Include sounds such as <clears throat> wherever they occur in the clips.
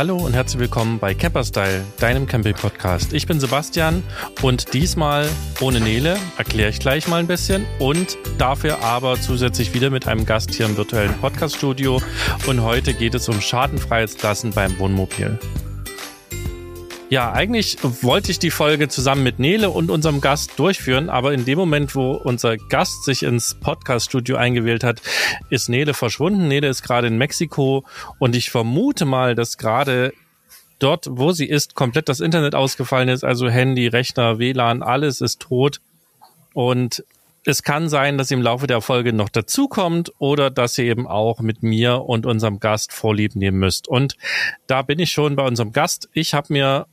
Hallo und herzlich willkommen bei Camperstyle, deinem Camping-Podcast. Ich bin Sebastian und diesmal ohne Nele, erkläre ich gleich mal ein bisschen und dafür aber zusätzlich wieder mit einem Gast hier im virtuellen Podcast-Studio. Und heute geht es um Schadenfreiheitsklassen beim Wohnmobil. Ja, eigentlich wollte ich die Folge zusammen mit Nele und unserem Gast durchführen, aber in dem Moment, wo unser Gast sich ins Podcast-Studio eingewählt hat, ist Nele verschwunden. Nele ist gerade in Mexiko und ich vermute mal, dass gerade dort, wo sie ist, komplett das Internet ausgefallen ist, also Handy, Rechner, WLAN, alles ist tot. Und es kann sein, dass sie im Laufe der Folge noch dazukommt oder dass ihr eben auch mit mir und unserem Gast Vorlieb nehmen müsst. Und da bin ich schon bei unserem Gast. Ich habe mir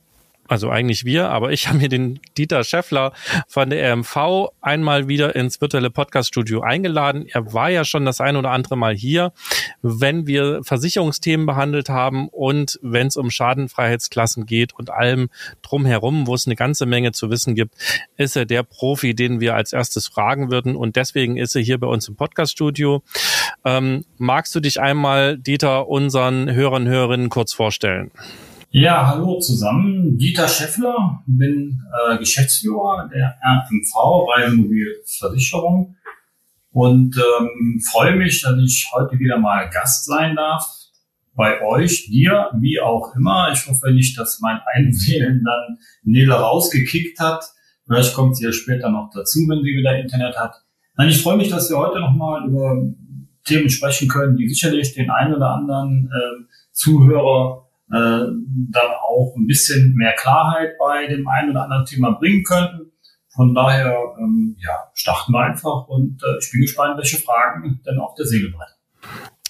also eigentlich wir, aber ich <laughs> habe mir den Dieter Scheffler von der RMV einmal wieder ins virtuelle Podcast-Studio eingeladen. Er war ja schon das ein oder andere Mal hier, wenn wir Versicherungsthemen behandelt haben und wenn es um Schadenfreiheitsklassen geht und allem drumherum, wo es eine ganze Menge zu wissen gibt, ist er der Profi, den wir als erstes fragen würden und deswegen ist er hier bei uns im Podcast-Studio. Ähm, magst du dich einmal, Dieter, unseren Hörern Hörerinnen kurz vorstellen? Ja, hallo zusammen. Dieter Scheffler, bin äh, Geschäftsführer der RMV Reisemobilversicherung und ähm, freue mich, dass ich heute wieder mal Gast sein darf bei euch, dir, wie auch immer. Ich hoffe nicht, dass mein Einwählen <laughs> dann Nele rausgekickt hat. Vielleicht kommt sie ja später noch dazu, wenn sie wieder Internet hat. Nein, ich freue mich, dass wir heute nochmal über Themen sprechen können, die sicherlich den einen oder anderen äh, Zuhörer dann auch ein bisschen mehr Klarheit bei dem einen oder anderen Thema bringen könnten. Von daher, ähm, ja, starten wir einfach und äh, ich bin gespannt, welche Fragen denn auf der Seele brennen.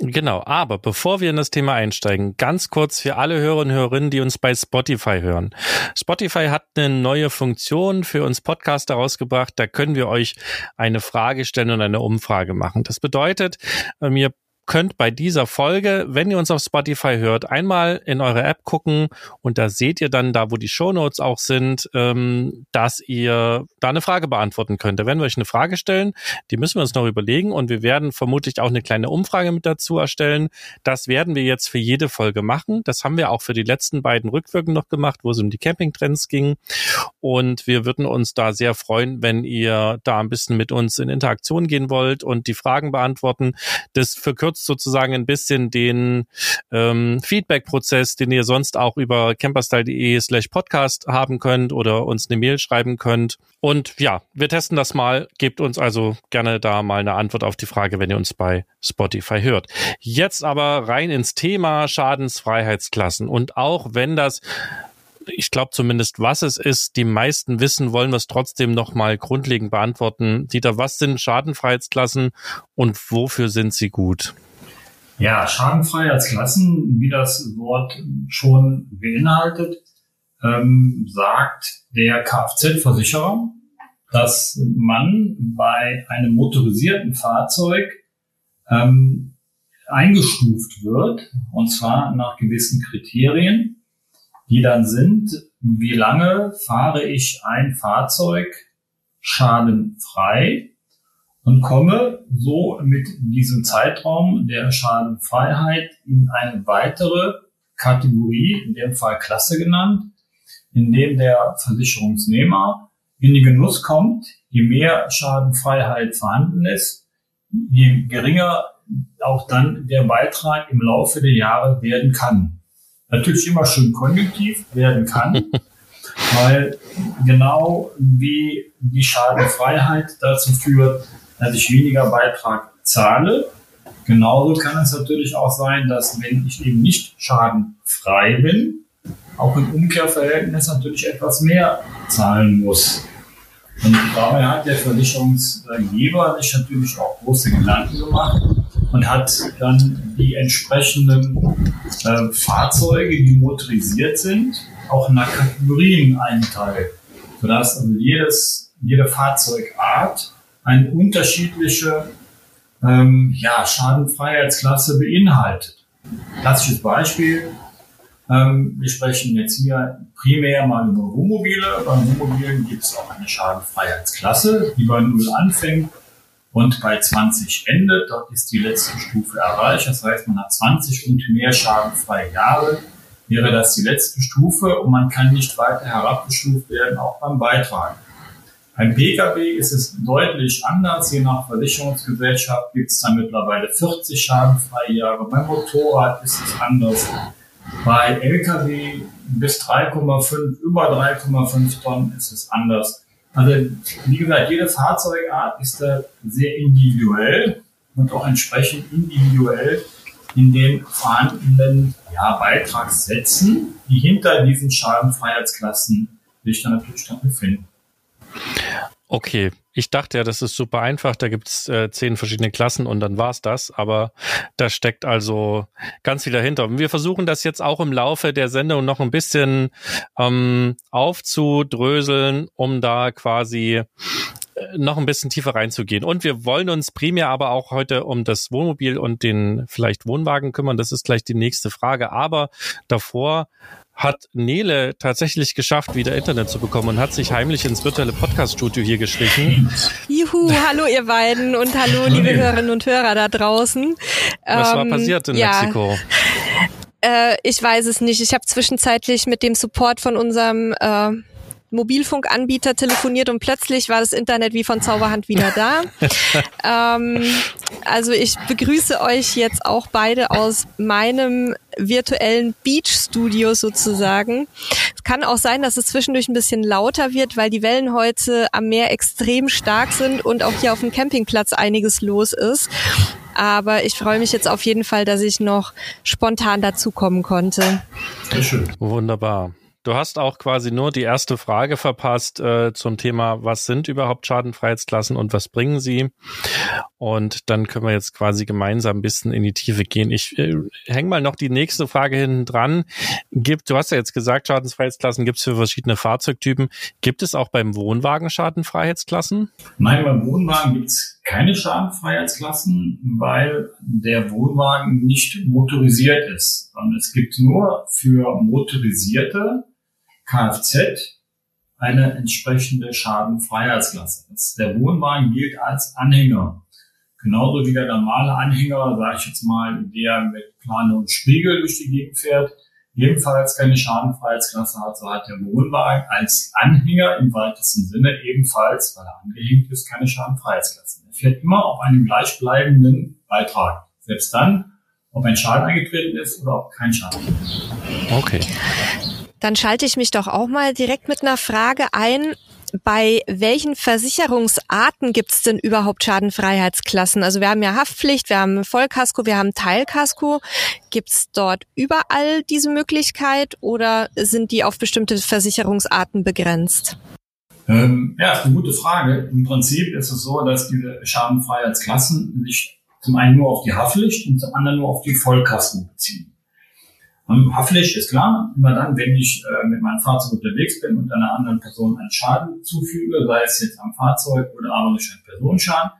Genau, aber bevor wir in das Thema einsteigen, ganz kurz für alle Hörer und Hörerinnen, die uns bei Spotify hören. Spotify hat eine neue Funktion für uns Podcaster rausgebracht. Da können wir euch eine Frage stellen und eine Umfrage machen. Das bedeutet, ähm, könnt bei dieser Folge, wenn ihr uns auf Spotify hört, einmal in eure App gucken und da seht ihr dann da, wo die Shownotes auch sind, ähm, dass ihr da eine Frage beantworten könnt. Da werden wir euch eine Frage stellen, die müssen wir uns noch überlegen und wir werden vermutlich auch eine kleine Umfrage mit dazu erstellen. Das werden wir jetzt für jede Folge machen. Das haben wir auch für die letzten beiden Rückwirken noch gemacht, wo es um die Campingtrends ging und wir würden uns da sehr freuen, wenn ihr da ein bisschen mit uns in Interaktion gehen wollt und die Fragen beantworten. Das verkürzt nutzt sozusagen ein bisschen den ähm, Feedback-Prozess, den ihr sonst auch über camperstyle.de slash podcast haben könnt oder uns eine Mail schreiben könnt. Und ja, wir testen das mal. Gebt uns also gerne da mal eine Antwort auf die Frage, wenn ihr uns bei Spotify hört. Jetzt aber rein ins Thema Schadensfreiheitsklassen. Und auch wenn das ich glaube zumindest, was es ist. Die meisten wissen, wollen wir es trotzdem nochmal grundlegend beantworten. Dieter, was sind Schadenfreiheitsklassen und wofür sind sie gut? Ja, Schadenfreiheitsklassen, wie das Wort schon beinhaltet, ähm, sagt der Kfz-Versicherer, dass man bei einem motorisierten Fahrzeug ähm, eingestuft wird, und zwar nach gewissen Kriterien, die dann sind, wie lange fahre ich ein Fahrzeug schadenfrei und komme so mit diesem Zeitraum der Schadenfreiheit in eine weitere Kategorie, in dem Fall Klasse genannt, in dem der Versicherungsnehmer in den Genuss kommt, je mehr Schadenfreiheit vorhanden ist, je geringer auch dann der Beitrag im Laufe der Jahre werden kann. Natürlich immer schön konjunktiv werden kann, <laughs> weil genau wie die Schadenfreiheit dazu führt, dass ich weniger Beitrag zahle. Genauso kann es natürlich auch sein, dass wenn ich eben nicht schadenfrei bin, auch im Umkehrverhältnis natürlich etwas mehr zahlen muss. Und dabei hat der Versicherungsgeber sich natürlich auch große Gedanken gemacht und hat dann die entsprechenden äh, Fahrzeuge, die motorisiert sind, auch nach Kategorien einteilt, sodass also jedes, jede Fahrzeugart eine unterschiedliche ähm, ja, Schadenfreiheitsklasse beinhaltet. Klassisches Beispiel, ähm, wir sprechen jetzt hier primär mal über Wohnmobile. Bei Wohnmobilen gibt es auch eine Schadenfreiheitsklasse, die bei 0 anfängt und bei 20 endet. Dort ist die letzte Stufe erreicht. Das heißt, man hat 20 und mehr schadenfreie Jahre wäre das die letzte Stufe und man kann nicht weiter herabgestuft werden, auch beim Beitragen. Beim Pkw ist es deutlich anders. Je nach Versicherungsgesellschaft gibt es dann mittlerweile 40 schadenfreie Jahre. Beim Motorrad ist es anders. Bei Lkw bis 3,5, über 3,5 Tonnen ist es anders. Also wie gesagt, jede Fahrzeugart ist da sehr individuell und auch entsprechend individuell in den vorhandenen ja, Beitragssätzen, die hinter diesen Schadenfreiheitsklassen sich dann natürlich dann befinden. Okay, ich dachte ja, das ist super einfach. Da gibt's äh, zehn verschiedene Klassen und dann war's das. Aber da steckt also ganz viel dahinter. Und wir versuchen das jetzt auch im Laufe der Sendung noch ein bisschen ähm, aufzudröseln, um da quasi äh, noch ein bisschen tiefer reinzugehen. Und wir wollen uns primär aber auch heute um das Wohnmobil und den vielleicht Wohnwagen kümmern. Das ist gleich die nächste Frage. Aber davor hat Nele tatsächlich geschafft, wieder Internet zu bekommen und hat sich heimlich ins virtuelle Podcast-Studio hier geschlichen. Juhu, hallo ihr beiden und hallo liebe Hörerinnen und Hörer da draußen. Was ähm, war passiert in ja. Mexiko? Äh, ich weiß es nicht. Ich habe zwischenzeitlich mit dem Support von unserem äh, Mobilfunkanbieter telefoniert und plötzlich war das Internet wie von Zauberhand wieder da. <laughs> ähm, also ich begrüße euch jetzt auch beide aus meinem virtuellen Beach-Studio sozusagen. Es kann auch sein, dass es zwischendurch ein bisschen lauter wird, weil die Wellen heute am Meer extrem stark sind und auch hier auf dem Campingplatz einiges los ist. Aber ich freue mich jetzt auf jeden Fall, dass ich noch spontan dazukommen konnte. Sehr schön. Wunderbar. Du hast auch quasi nur die erste Frage verpasst äh, zum Thema, was sind überhaupt Schadenfreiheitsklassen und was bringen sie? Und dann können wir jetzt quasi gemeinsam ein bisschen in die Tiefe gehen. Ich äh, hänge mal noch die nächste Frage hinten dran. Gibt, du hast ja jetzt gesagt, Schadenfreiheitsklassen gibt es für verschiedene Fahrzeugtypen. Gibt es auch beim Wohnwagen Schadenfreiheitsklassen? Nein, beim Wohnwagen gibt es keine Schadenfreiheitsklassen, weil der Wohnwagen nicht motorisiert ist. Und es gibt nur für motorisierte Kfz eine entsprechende Schadenfreiheitsklasse. Der Wohnwagen gilt als Anhänger. Genauso wie der normale Anhänger, sage ich jetzt mal, der mit Plane und Spiegel durch die Gegend fährt, ebenfalls keine Schadenfreiheitsklasse hat, so hat der Wohnwagen als Anhänger im weitesten Sinne ebenfalls, weil er angehängt ist, keine Schadenfreiheitsklasse. Er fährt immer auf einem gleichbleibenden Beitrag. Selbst dann, ob ein Schaden eingetreten ist oder ob kein Schaden. Okay. Dann schalte ich mich doch auch mal direkt mit einer Frage ein. Bei welchen Versicherungsarten gibt es denn überhaupt Schadenfreiheitsklassen? Also wir haben ja Haftpflicht, wir haben Vollkasko, wir haben Teilkasko. Gibt es dort überall diese Möglichkeit oder sind die auf bestimmte Versicherungsarten begrenzt? Ähm, ja, ist eine gute Frage. Im Prinzip ist es so, dass diese Schadenfreiheitsklassen sich zum einen nur auf die Haftpflicht und zum anderen nur auf die Vollkasko beziehen. Haftpflicht ist klar, immer dann, wenn ich äh, mit meinem Fahrzeug unterwegs bin und einer anderen Person einen Schaden zufüge, sei es jetzt am Fahrzeug oder aber durch einen Personenschaden,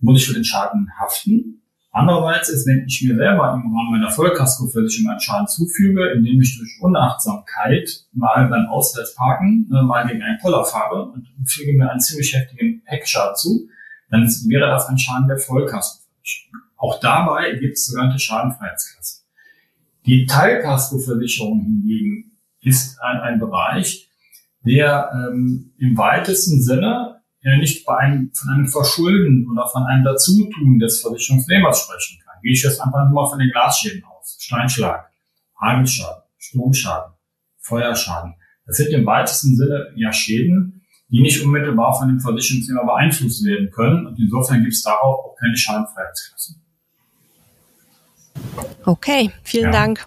muss ich für den Schaden haften. Andererseits ist, wenn ich mir selber im Rahmen meiner Vollkaskoversicherung einen Schaden zufüge, indem ich durch Unachtsamkeit mal beim Auswärtsparken äh, mal gegen einen Poller fahre und füge mir einen ziemlich heftigen Heckschaden zu, dann wäre das ein Schaden der Vollkaskoversicherung. Auch dabei gibt es sogenannte Schadenfreiheitsklassen. Die Teilkaskoversicherung hingegen ist ein, ein Bereich, der ähm, im weitesten Sinne ja nicht bei einem, von einem Verschulden oder von einem Dazutun des Versicherungsnehmers sprechen kann. Gehe ich jetzt einfach nur mal von den Glasschäden aus. Steinschlag, Hagelschaden, Stromschaden, Feuerschaden. Das sind im weitesten Sinne ja Schäden, die nicht unmittelbar von dem Versicherungsnehmer beeinflusst werden können. Und insofern gibt es darauf auch keine Schadenfreiheitsklassen. Okay, vielen ja. Dank.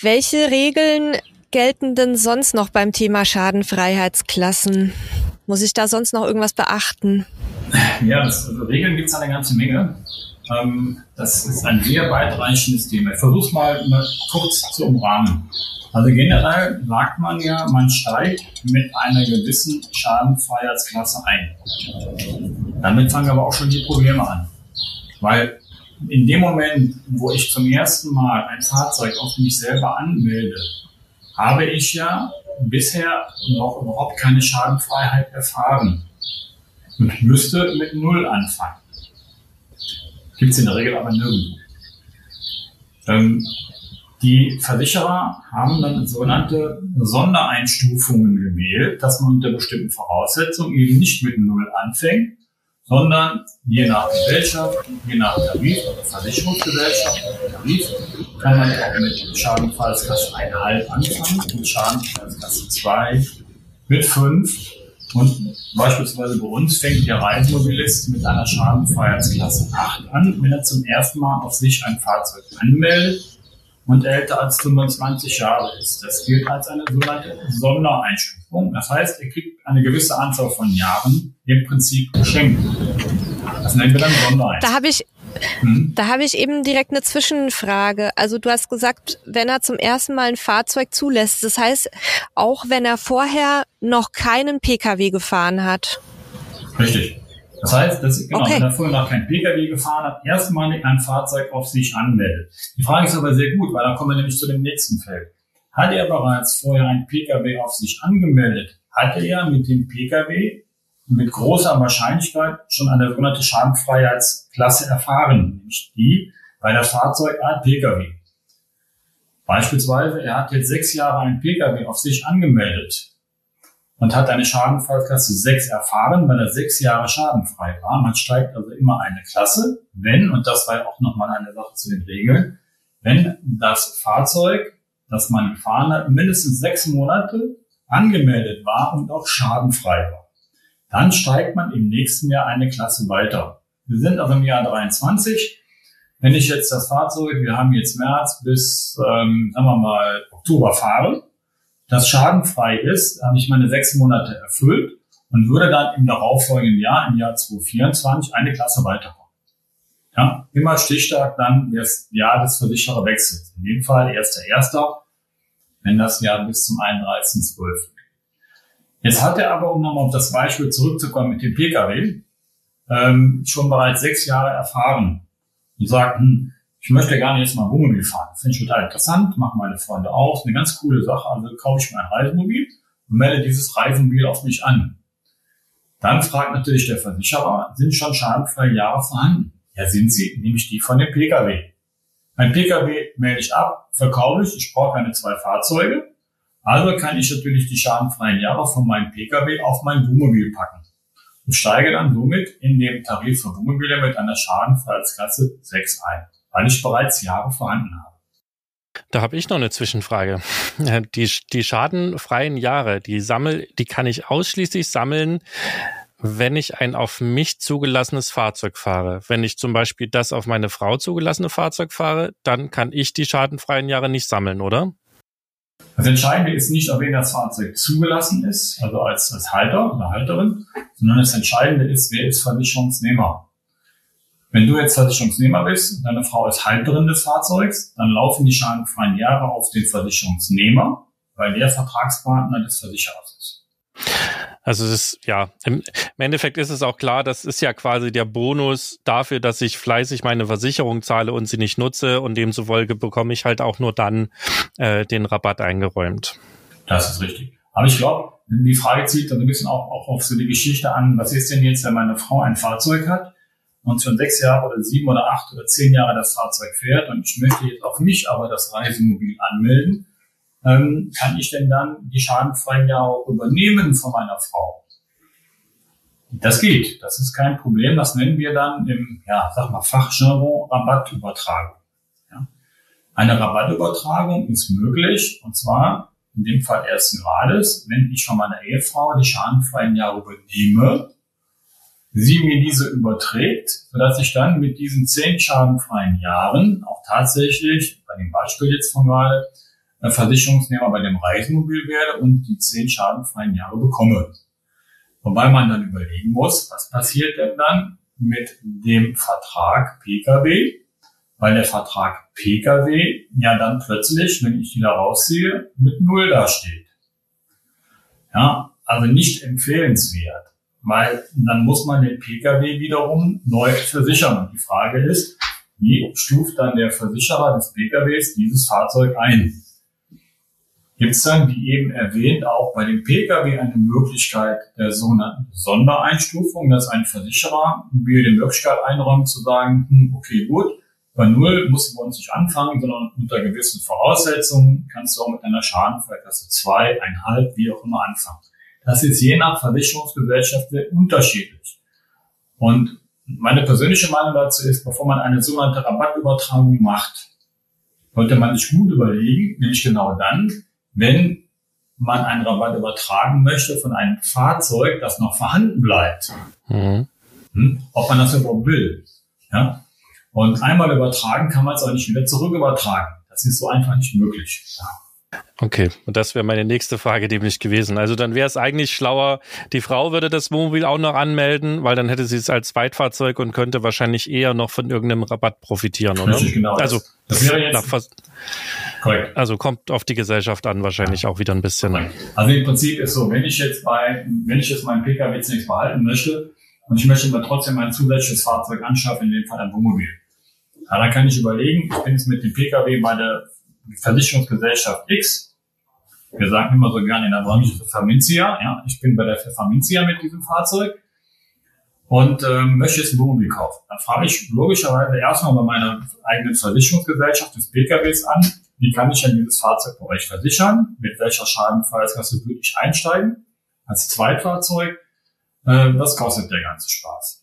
Welche Regeln gelten denn sonst noch beim Thema Schadenfreiheitsklassen? Muss ich da sonst noch irgendwas beachten? Ja, das, also Regeln gibt es eine ganze Menge. Ähm, das ist ein sehr weitreichendes Thema. Ich versuche es mal, mal kurz zu umrahmen. Also generell sagt man ja, man steigt mit einer gewissen Schadenfreiheitsklasse ein. Damit fangen aber auch schon die Probleme an. Weil in dem Moment, wo ich zum ersten Mal ein Fahrzeug auf mich selber anmelde, habe ich ja bisher noch überhaupt keine Schadenfreiheit erfahren und müsste mit Null anfangen. Gibt es in der Regel aber nirgendwo. Ähm, die Versicherer haben dann sogenannte Sondereinstufungen gewählt, dass man unter bestimmten Voraussetzungen eben nicht mit Null anfängt, sondern je nach Gesellschaft, je nach Tarif oder Versicherungsgesellschaft Tarif, kann man auch mit Schadenfallskasse 1,5 anfangen, mit Schadenfallskasse 2, mit 5 und beispielsweise bei uns fängt der Reisemobilist mit einer Schadenfreiheitsklasse 8 an, wenn er zum ersten Mal auf sich ein Fahrzeug anmeldet und älter als 25 Jahre ist. Das gilt als eine sogenannte Sondereinstufung. Das heißt, er kriegt eine gewisse Anzahl von Jahren im Prinzip geschenkt. Das nennen wir dann Sondereinstufung. Da habe ich hm? Da habe ich eben direkt eine Zwischenfrage. Also du hast gesagt, wenn er zum ersten Mal ein Fahrzeug zulässt, das heißt, auch wenn er vorher noch keinen Pkw gefahren hat. Richtig. Das heißt, dass, genau, okay. wenn er vorher noch kein Pkw gefahren hat, erstmalig ein Fahrzeug auf sich anmeldet. Die Frage ist aber sehr gut, weil dann kommen wir nämlich zu dem nächsten Feld. Hat er bereits vorher ein Pkw auf sich angemeldet, hat er mit dem Pkw mit großer Wahrscheinlichkeit schon eine sogenannte Schadenfreiheitsklasse erfahren, nämlich die bei der Fahrzeugart Pkw. Beispielsweise, er hat jetzt sechs Jahre ein Pkw auf sich angemeldet und hat eine Schadenfallklasse 6 erfahren, weil er sechs Jahre schadenfrei war. Man steigt also immer eine Klasse, wenn, und das war auch nochmal eine Sache zu den Regeln, wenn das Fahrzeug, das man gefahren hat, mindestens sechs Monate angemeldet war und auch schadenfrei war. Dann steigt man im nächsten Jahr eine Klasse weiter. Wir sind also im Jahr 23. Wenn ich jetzt das Fahrzeug, wir haben jetzt März bis, ähm, sagen wir mal, Oktober fahre, das schadenfrei ist, habe ich meine sechs Monate erfüllt und würde dann im darauffolgenden Jahr, im Jahr 2024, eine Klasse weiterkommen. Ja, immer Stichtag dann das Jahr des Versichererwechsels. In dem Fall 1.1., wenn das Jahr bis zum 31.12. Jetzt hat er aber, um nochmal auf das Beispiel zurückzukommen mit dem Pkw, ähm, schon bereits sechs Jahre erfahren und sagt, hm, ich möchte gar nicht jetzt mal Wohnmobil fahren. Finde ich total interessant, machen meine Freunde auch. Eine ganz coole Sache. Also kaufe ich mir ein Reisemobil und melde dieses Reisemobil auf mich an. Dann fragt natürlich der Versicherer, sind schon schadenfreie Jahre vorhanden? Ja, sind sie, nämlich die von dem Pkw. Ein Pkw melde ich ab, verkaufe ich, ich brauche keine zwei Fahrzeuge. Also kann ich natürlich die schadenfreien Jahre von meinem Pkw auf mein Wohnmobil packen und steige dann somit in dem Tarif für Wohnmobile mit einer Schadenfreiheitsklasse 6 ein weil ich bereits Jahre vorhanden habe. Da habe ich noch eine Zwischenfrage. <laughs> Die, die schadenfreien Jahre, die sammel, die kann ich ausschließlich sammeln, wenn ich ein auf mich zugelassenes Fahrzeug fahre. Wenn ich zum Beispiel das auf meine Frau zugelassene Fahrzeug fahre, dann kann ich die schadenfreien Jahre nicht sammeln, oder? Das Entscheidende ist nicht, ob wen das Fahrzeug zugelassen ist, also als, als Halter oder Halterin, sondern das Entscheidende ist, wer ist Versicherungsnehmer. Wenn du jetzt Versicherungsnehmer bist, deine Frau ist Halterin des Fahrzeugs, dann laufen die schadenfreien Jahre auf den Versicherungsnehmer, weil der Vertragspartner des Versicherers ist. Also es ist, ja, im, Endeffekt ist es auch klar, das ist ja quasi der Bonus dafür, dass ich fleißig meine Versicherung zahle und sie nicht nutze und demzufolge bekomme ich halt auch nur dann äh, den Rabatt eingeräumt. Das ist richtig. Aber ich glaube, die Frage zieht dann ein bisschen auch, auch auf so die Geschichte an, was ist denn jetzt, wenn meine Frau ein Fahrzeug hat und schon sechs Jahre oder sieben oder acht oder zehn Jahre das Fahrzeug fährt und ich möchte jetzt auf mich aber das Reisemobil anmelden, ähm, kann ich denn dann die schadenfreien Jahre auch übernehmen von meiner Frau? Das geht, das ist kein Problem. Das nennen wir dann im, ja, sag mal, Fachjargon Rabattübertragung. Ja. Eine Rabattübertragung ist möglich, und zwar in dem Fall ersten Grades, wenn ich von meiner Ehefrau die schadenfreien Jahre übernehme sie mir diese überträgt, sodass ich dann mit diesen zehn schadenfreien Jahren auch tatsächlich, bei dem Beispiel jetzt von gerade, Versicherungsnehmer bei dem Reisemobil werde und die zehn schadenfreien Jahre bekomme. Wobei man dann überlegen muss, was passiert denn dann mit dem Vertrag Pkw, weil der Vertrag Pkw ja dann plötzlich, wenn ich die da rausziehe, mit Null dasteht. Ja, also nicht empfehlenswert weil dann muss man den Pkw wiederum neu versichern. Und die Frage ist, wie stuft dann der Versicherer des Pkws dieses Fahrzeug ein? Gibt es dann, wie eben erwähnt, auch bei dem Pkw eine Möglichkeit der sogenannten Sondereinstufung, dass ein Versicherer mir die Möglichkeit einräumt zu sagen, hm, okay, gut, Bei Null musst bei uns nicht anfangen, sondern unter gewissen Voraussetzungen kannst du auch mit einer Schadenfallklasse 2, 1,5, wie auch immer anfangen. Das ist je nach Versicherungsgesellschaft sehr unterschiedlich. Und meine persönliche Meinung dazu ist, bevor man eine sogenannte Rabattübertragung macht, sollte man sich gut überlegen, nämlich genau dann, wenn man einen Rabatt übertragen möchte von einem Fahrzeug, das noch vorhanden bleibt. Mhm. Hm? Ob man das überhaupt will. Ja? Und einmal übertragen kann man es auch nicht wieder zurück übertragen. Das ist so einfach nicht möglich. Ja. Okay, und das wäre meine nächste Frage nämlich gewesen. Also dann wäre es eigentlich schlauer, die Frau würde das Wohnmobil auch noch anmelden, weil dann hätte sie es als Zweitfahrzeug und könnte wahrscheinlich eher noch von irgendeinem Rabatt profitieren, oder? Richtig, genau. Also, das wäre jetzt korrekt. Also kommt auf die Gesellschaft an wahrscheinlich auch wieder ein bisschen. Korrekt. Also im Prinzip ist so, wenn ich jetzt bei, wenn ich jetzt meinen Pkw zunächst behalten möchte und ich möchte aber trotzdem ein zusätzliches Fahrzeug anschaffen, in dem Fall ein Wohnmobil. Ja, dann kann ich überlegen, ich bin jetzt mit dem Pkw bei der Versicherungsgesellschaft X wir sagen immer so gerne in der Branche Pfefferminzia. Ja, ich bin bei der Pfefferminzia mit diesem Fahrzeug und ähm, möchte jetzt ein Wohnmobil kaufen. Dann frage ich logischerweise erstmal bei meiner eigenen Versicherungsgesellschaft des PKWs an, wie kann ich denn dieses Fahrzeug bei euch versichern? Mit welcher Schadenfallskasse würde ich einsteigen? Als Zweitfahrzeug? Äh, was kostet der ganze Spaß?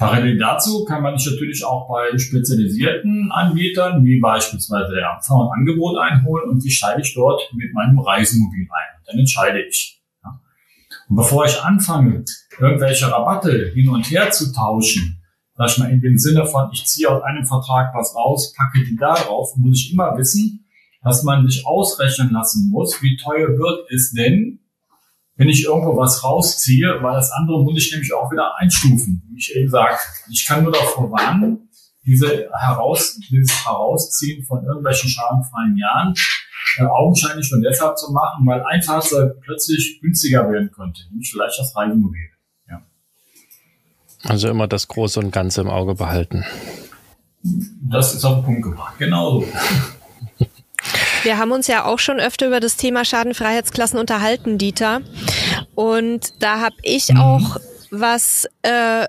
Parallel dazu kann man sich natürlich auch bei spezialisierten Anbietern, wie beispielsweise der AMV, ein Angebot einholen und wie steige ich dort mit meinem Reisemobil ein. Und dann entscheide ich. Und bevor ich anfange, irgendwelche Rabatte hin und her zu tauschen, sag ich mal in dem Sinne von, ich ziehe aus einem Vertrag was raus, packe die da drauf, muss ich immer wissen, dass man sich ausrechnen lassen muss, wie teuer wird es denn, wenn ich irgendwo was rausziehe, weil das andere muss ich nämlich auch wieder einstufen. Wie ich eben sage, ich kann nur davor warnen, diese Heraus, dieses Herausziehen von irgendwelchen schadenfreien Jahren äh, augenscheinlich nur deshalb zu machen, weil ein Fahrzeug plötzlich günstiger werden könnte, nämlich vielleicht das Reisemobil. Ja. Also immer das Große und Ganze im Auge behalten. Das ist auf den Punkt gebracht, genau so. Wir haben uns ja auch schon öfter über das Thema Schadenfreiheitsklassen unterhalten, Dieter. Und da habe ich mhm. auch was äh,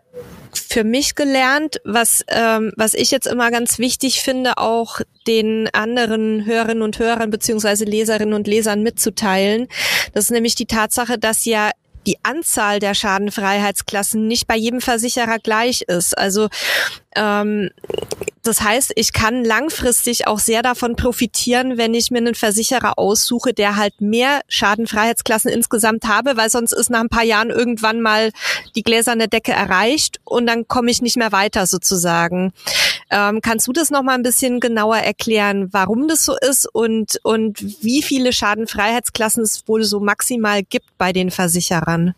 für mich gelernt, was, ähm, was ich jetzt immer ganz wichtig finde, auch den anderen Hörerinnen und Hörern beziehungsweise Leserinnen und Lesern mitzuteilen. Das ist nämlich die Tatsache, dass ja die Anzahl der Schadenfreiheitsklassen nicht bei jedem Versicherer gleich ist. Also das heißt, ich kann langfristig auch sehr davon profitieren, wenn ich mir einen Versicherer aussuche, der halt mehr Schadenfreiheitsklassen insgesamt habe, weil sonst ist nach ein paar Jahren irgendwann mal die gläserne Decke erreicht und dann komme ich nicht mehr weiter sozusagen. Ähm, kannst du das noch mal ein bisschen genauer erklären, warum das so ist und, und wie viele Schadenfreiheitsklassen es wohl so maximal gibt bei den Versicherern?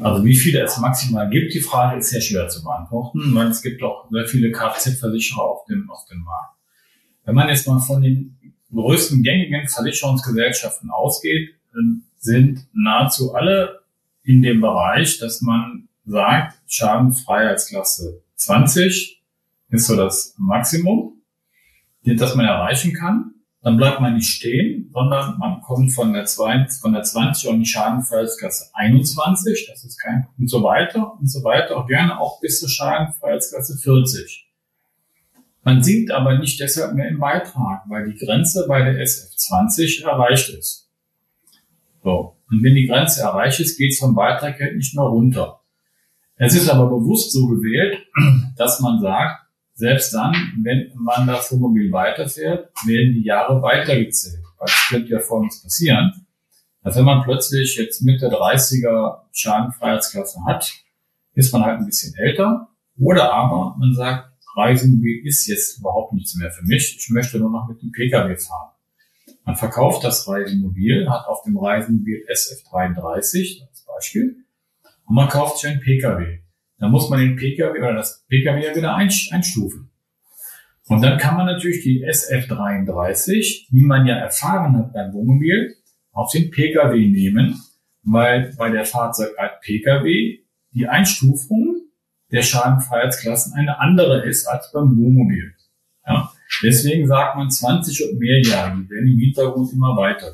Also wie viele es maximal gibt, die Frage ist sehr schwer zu beantworten, weil es gibt doch sehr viele Kfz-Versicherer auf dem, auf dem Markt. Wenn man jetzt mal von den größten gängigen Versicherungsgesellschaften ausgeht, sind nahezu alle in dem Bereich, dass man sagt, Schadenfreiheitsklasse 20 ist so das Maximum, das man erreichen kann dann bleibt man nicht stehen, sondern man kommt von der, 20, von der 20 und die Schadenfreiheitsklasse 21, das ist kein, und so weiter und so weiter, auch gerne auch bis zur Schadenfreiheitsklasse 40. Man sinkt aber nicht deshalb mehr im Beitrag, weil die Grenze bei der SF20 erreicht ist. So. Und wenn die Grenze erreicht ist, geht es vom Beitrag halt nicht mehr runter. Es ist aber bewusst so gewählt, dass man sagt, selbst dann, wenn man das Wohnmobil weiterfährt, werden die Jahre weitergezählt. Es könnte ja folgendes passieren, dass wenn man plötzlich jetzt mit der 30er Schadenfreiheitsklasse hat, ist man halt ein bisschen älter. Oder aber man sagt, Reisemobil ist jetzt überhaupt nichts mehr für mich. Ich möchte nur noch mit dem Pkw fahren. Man verkauft das Reisemobil, hat auf dem Reisemobil SF33 als Beispiel und man kauft sich ein Pkw. Dann muss man den Pkw oder das Pkw ja wieder einstufen. Und dann kann man natürlich die SF33, wie man ja erfahren hat beim Wohnmobil, auf den Pkw nehmen, weil bei der Fahrzeugart Pkw die Einstufung der Schadenfreiheitsklassen eine andere ist als beim Wohnmobil. Ja? Deswegen sagt man 20 und mehr Jahre, die werden im Hintergrund immer weiter.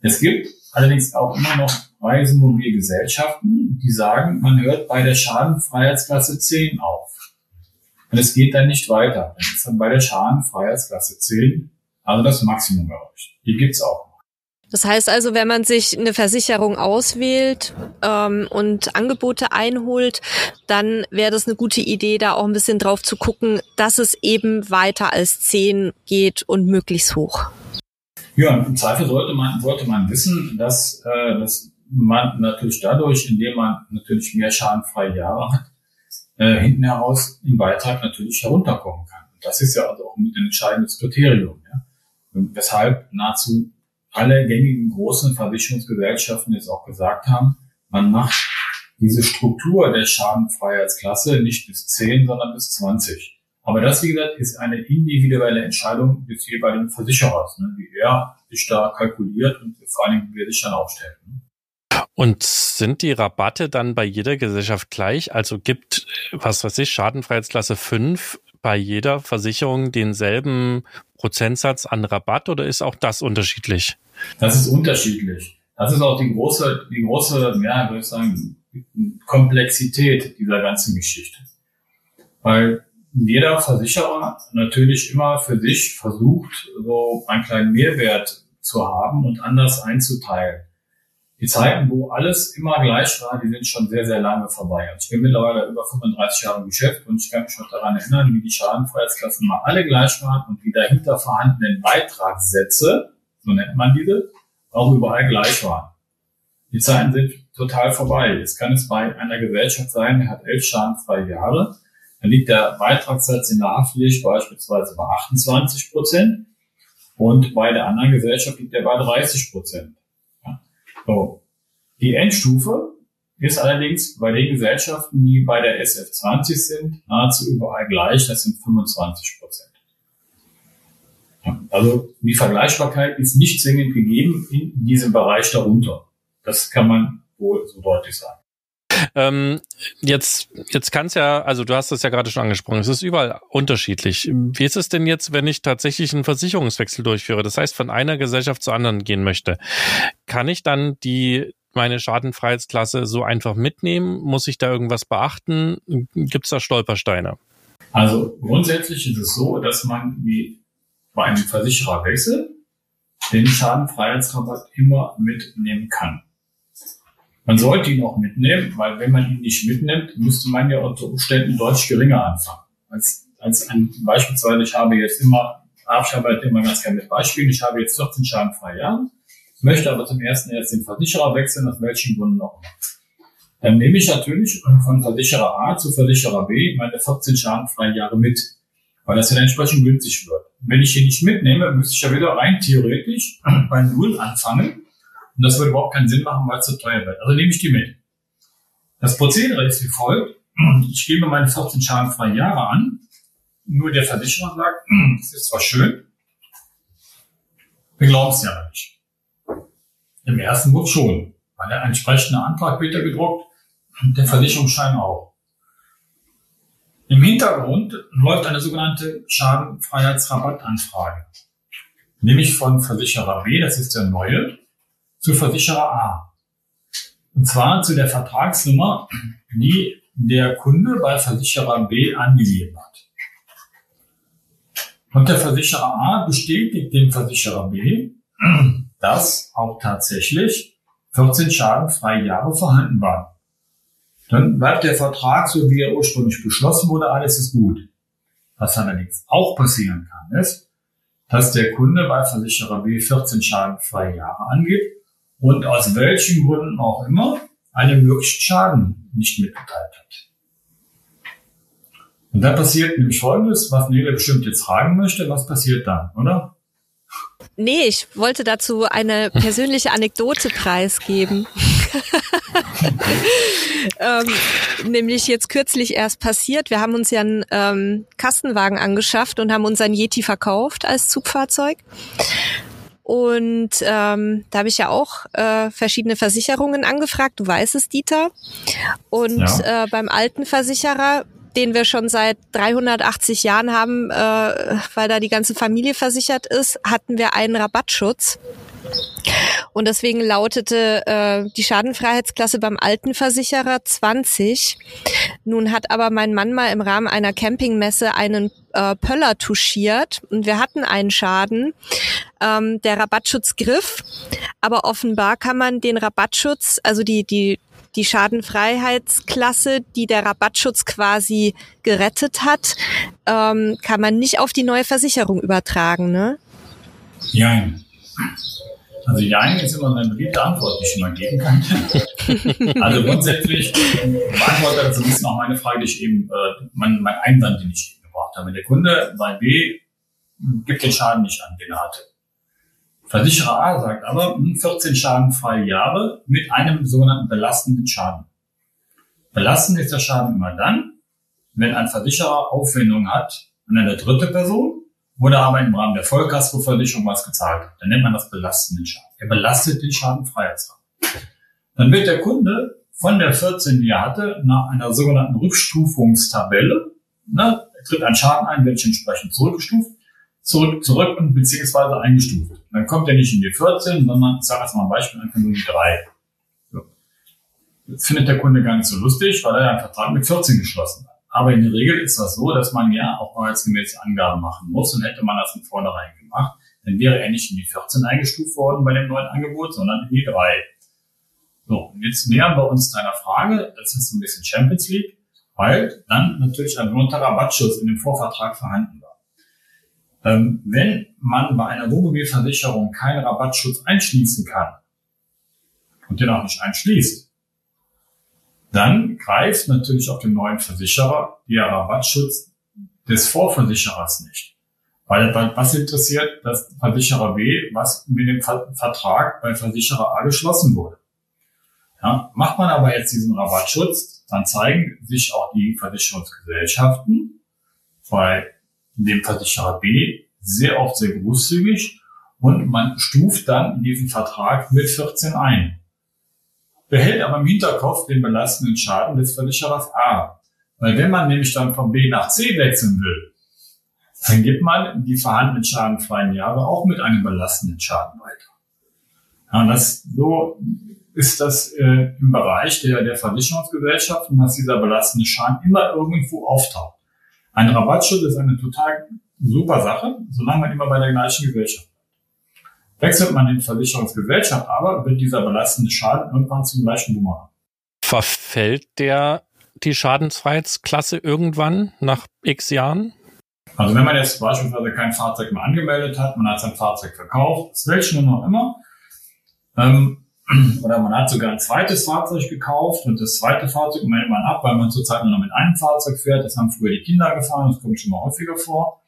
Es gibt allerdings auch immer noch Reisemobilgesellschaften, die sagen, man hört bei der Schadenfreiheitsklasse 10 auf. Und es geht dann nicht weiter. Dann ist dann bei der Schadenfreiheitsklasse 10, also das Maximum erreicht. Die gibt's auch. Das heißt also, wenn man sich eine Versicherung auswählt ähm, und Angebote einholt, dann wäre das eine gute Idee, da auch ein bisschen drauf zu gucken, dass es eben weiter als 10 geht und möglichst hoch. Ja, im Zweifel sollte man, sollte man wissen, dass, äh, dass man natürlich dadurch, indem man natürlich mehr schadenfreie Jahre hat, äh, hinten heraus im Beitrag natürlich herunterkommen kann. Und das ist ja also auch mit ein entscheidendes Kriterium. Ja? weshalb nahezu alle gängigen großen Versicherungsgesellschaften jetzt auch gesagt haben, man macht diese Struktur der Schadenfreiheitsklasse nicht bis 10, sondern bis 20. Aber das, wie gesagt, ist eine individuelle Entscheidung des jeweiligen Versicherers, ne, wie er sich da kalkuliert und vor allen Dingen, wie er sich dann aufstellt. Ne. Und sind die Rabatte dann bei jeder Gesellschaft gleich? Also gibt, was weiß ich, Schadenfreiheitsklasse 5 bei jeder Versicherung denselben Prozentsatz an Rabatt oder ist auch das unterschiedlich? Das ist unterschiedlich. Das ist auch die große, die große, ja, würde ich sagen, Komplexität dieser ganzen Geschichte. Weil jeder Versicherer natürlich immer für sich versucht, so einen kleinen Mehrwert zu haben und anders einzuteilen. Die Zeiten, wo alles immer gleich war, die sind schon sehr, sehr lange vorbei. Also ich bin mittlerweile über 35 Jahre im Geschäft und ich kann mich noch daran erinnern, wie die Schadenfreiheitsklassen mal alle gleich waren und die dahinter vorhandenen Beitragssätze, so nennt man diese, auch überall gleich waren. Die Zeiten sind total vorbei. Jetzt kann es bei einer Gesellschaft sein, der hat elf schadenfreie Jahre, dann liegt der Beitragssatz in der Haftpflicht beispielsweise bei 28 Prozent und bei der anderen Gesellschaft liegt er bei 30 Prozent. So. Die Endstufe ist allerdings bei den Gesellschaften, die bei der SF20 sind, nahezu überall gleich. Das sind 25 Prozent. Also die Vergleichbarkeit ist nicht zwingend gegeben in diesem Bereich darunter. Das kann man wohl so deutlich sagen. Ähm, jetzt jetzt kann es ja, also du hast es ja gerade schon angesprochen, es ist überall unterschiedlich. Wie ist es denn jetzt, wenn ich tatsächlich einen Versicherungswechsel durchführe? Das heißt, von einer Gesellschaft zur anderen gehen möchte. Kann ich dann die meine Schadenfreiheitsklasse so einfach mitnehmen? Muss ich da irgendwas beachten? Gibt es da Stolpersteine? Also grundsätzlich ist es so, dass man wie bei einem Versichererwechsel den Schadenfreiheitsrabatt immer mitnehmen kann. Man sollte ihn auch mitnehmen, weil wenn man ihn nicht mitnimmt, müsste man ja unter Umständen deutlich geringer anfangen. Als, als ein, beispielsweise, ich habe jetzt immer, ich arbeite immer ganz gerne mit Beispielen, ich habe jetzt 14 schadenfreie Jahre, möchte aber zum ersten erst den Versicherer wechseln, aus welchen Gründen auch immer. Dann nehme ich natürlich von Versicherer A zu Versicherer B meine 14 schadenfreie Jahre mit, weil das ja entsprechend günstig wird. Wenn ich ihn nicht mitnehme, müsste ich ja wieder rein theoretisch <clears throat> bei Null anfangen und das würde überhaupt keinen Sinn machen, weil es zu teuer wird. Also nehme ich die mit. Das Prozedere ist wie folgt. <clears throat> Ich gebe meine 14 schadenfreie Jahre an. Nur der Versicherer sagt, <clears throat> das ist zwar schön, wir glauben es ja nicht. Im ersten Buch schon, weil der entsprechende Antrag wird gedruckt und der Versicherungsschein auch. Im Hintergrund läuft eine sogenannte Schadenfreiheitsrabattanfrage. Nämlich von Versicherer B, das ist der neue, zu Versicherer A. Und zwar zu der Vertragsnummer, die der Kunde bei Versicherer B angegeben hat. Und der Versicherer A bestätigt dem Versicherer B, dass auch tatsächlich 14 schadenfreie Jahre vorhanden waren. Dann bleibt der Vertrag so, wie er ursprünglich beschlossen wurde, alles ist gut. Was allerdings auch passieren kann, ist, dass der Kunde bei Versicherer B 14 schadenfreie Jahre angibt und aus welchen Gründen auch immer einen möglichen Schaden nicht mitgeteilt hat. Und dann passiert nämlich Folgendes, was Nele bestimmt jetzt fragen möchte, was passiert dann, oder? Nee, ich wollte dazu eine persönliche Anekdote preisgeben. <laughs> ähm, nämlich jetzt kürzlich erst passiert. Wir haben uns ja einen ähm, Kastenwagen angeschafft und haben unseren Yeti verkauft als Zugfahrzeug. Und ähm, da habe ich ja auch äh, verschiedene Versicherungen angefragt. Du weißt es, Dieter. Und ja. äh, beim alten Versicherer, den wir schon seit 380 Jahren haben, äh, weil da die ganze Familie versichert ist, hatten wir einen Rabattschutz. Und deswegen lautete äh, die Schadenfreiheitsklasse beim alten Versicherer 20. Nun hat aber mein Mann mal im Rahmen einer Campingmesse einen äh, Pöller touchiert und wir hatten einen Schaden. Ähm, der Rabattschutz griff, aber offenbar kann man den Rabattschutz, also die, die die Schadenfreiheitsklasse, die der Rabattschutz quasi gerettet hat, ähm, kann man nicht auf die neue Versicherung übertragen, ne? Jein. Also Jein ist immer eine beliebte Antwort, die ich immer geben kann. <laughs> also grundsätzlich beantwortet das ein bisschen auch meine Frage, die ich eben, äh, mein, mein Einwand, den ich eben gebracht habe. Der Kunde bei B gibt den Schaden nicht an, den er hatte. Versicherer A sagt aber 14 schadenfreie Jahre mit einem sogenannten belastenden Schaden. Belastend ist der Schaden immer dann, wenn ein Versicherer Aufwendungen hat an eine dritte Person oder aber im Rahmen der Vollkaskoversicherung was gezahlt. Dann nennt man das belastenden Schaden. Er belastet den Schadenfreiheitsrahmen. Dann wird der Kunde von der 14, die er hatte, nach einer sogenannten Rückstufungstabelle, ne, tritt ein Schaden ein, wird entsprechend zurückgestuft, zurück, zurück und beziehungsweise eingestuft. Dann kommt er nicht in die 14, sondern, ich sage jetzt mal ein Beispiel, einfach nur die 3. So. Das findet der Kunde gar nicht so lustig, weil er einen Vertrag mit 14 geschlossen hat. Aber in der Regel ist das so, dass man ja auch wahrheitsgemäß Angaben machen muss. Und hätte man das von vornherein gemacht, dann wäre er nicht in die 14 eingestuft worden bei dem neuen Angebot, sondern in die 3. So, und jetzt nähern wir uns deiner Frage, das ist so ein bisschen Champions League, weil dann natürlich ein belohnter Rabattschutz in dem Vorvertrag vorhanden war. Ähm, wenn man bei einer Wohnmobilversicherung keinen Rabattschutz einschließen kann und den auch nicht einschließt, dann greift natürlich auf den neuen Versicherer der Rabattschutz des Vorversicherers nicht. Weil was interessiert das Versicherer B, was mit dem Vertrag bei Versicherer A geschlossen wurde. Ja, macht man aber jetzt diesen Rabattschutz, dann zeigen sich auch die Versicherungsgesellschaften bei dem Versicherer B sehr oft sehr großzügig und man stuft dann diesen Vertrag mit 14 ein. Behält aber im Hinterkopf den belastenden Schaden des Versicherers A. Weil wenn man nämlich dann von B nach C wechseln will, dann gibt man die vorhandenen schadenfreien Jahre auch mit einem belastenden Schaden weiter. Ja, und das, so ist das äh, im Bereich der, der Versicherungsgesellschaften, dass dieser belastende Schaden immer irgendwo auftaucht. Ein Rabattschutz ist eine total super Sache, solange man immer bei der gleichen Gesellschaft. Wechselt man in Versicherungsgesellschaft aber, wird dieser belastende Schaden irgendwann zum gleichen Bumerang. Verfällt der die Schadensfreiheitsklasse irgendwann nach x Jahren? Also wenn man jetzt beispielsweise kein Fahrzeug mehr angemeldet hat, man hat sein Fahrzeug verkauft, welchen noch immer, ähm, <clears throat> oder man hat sogar ein zweites Fahrzeug gekauft und das zweite Fahrzeug meldet man ab, weil man zurzeit nur noch mit einem Fahrzeug fährt. Das haben früher die Kinder gefahren, das kommt schon mal häufiger vor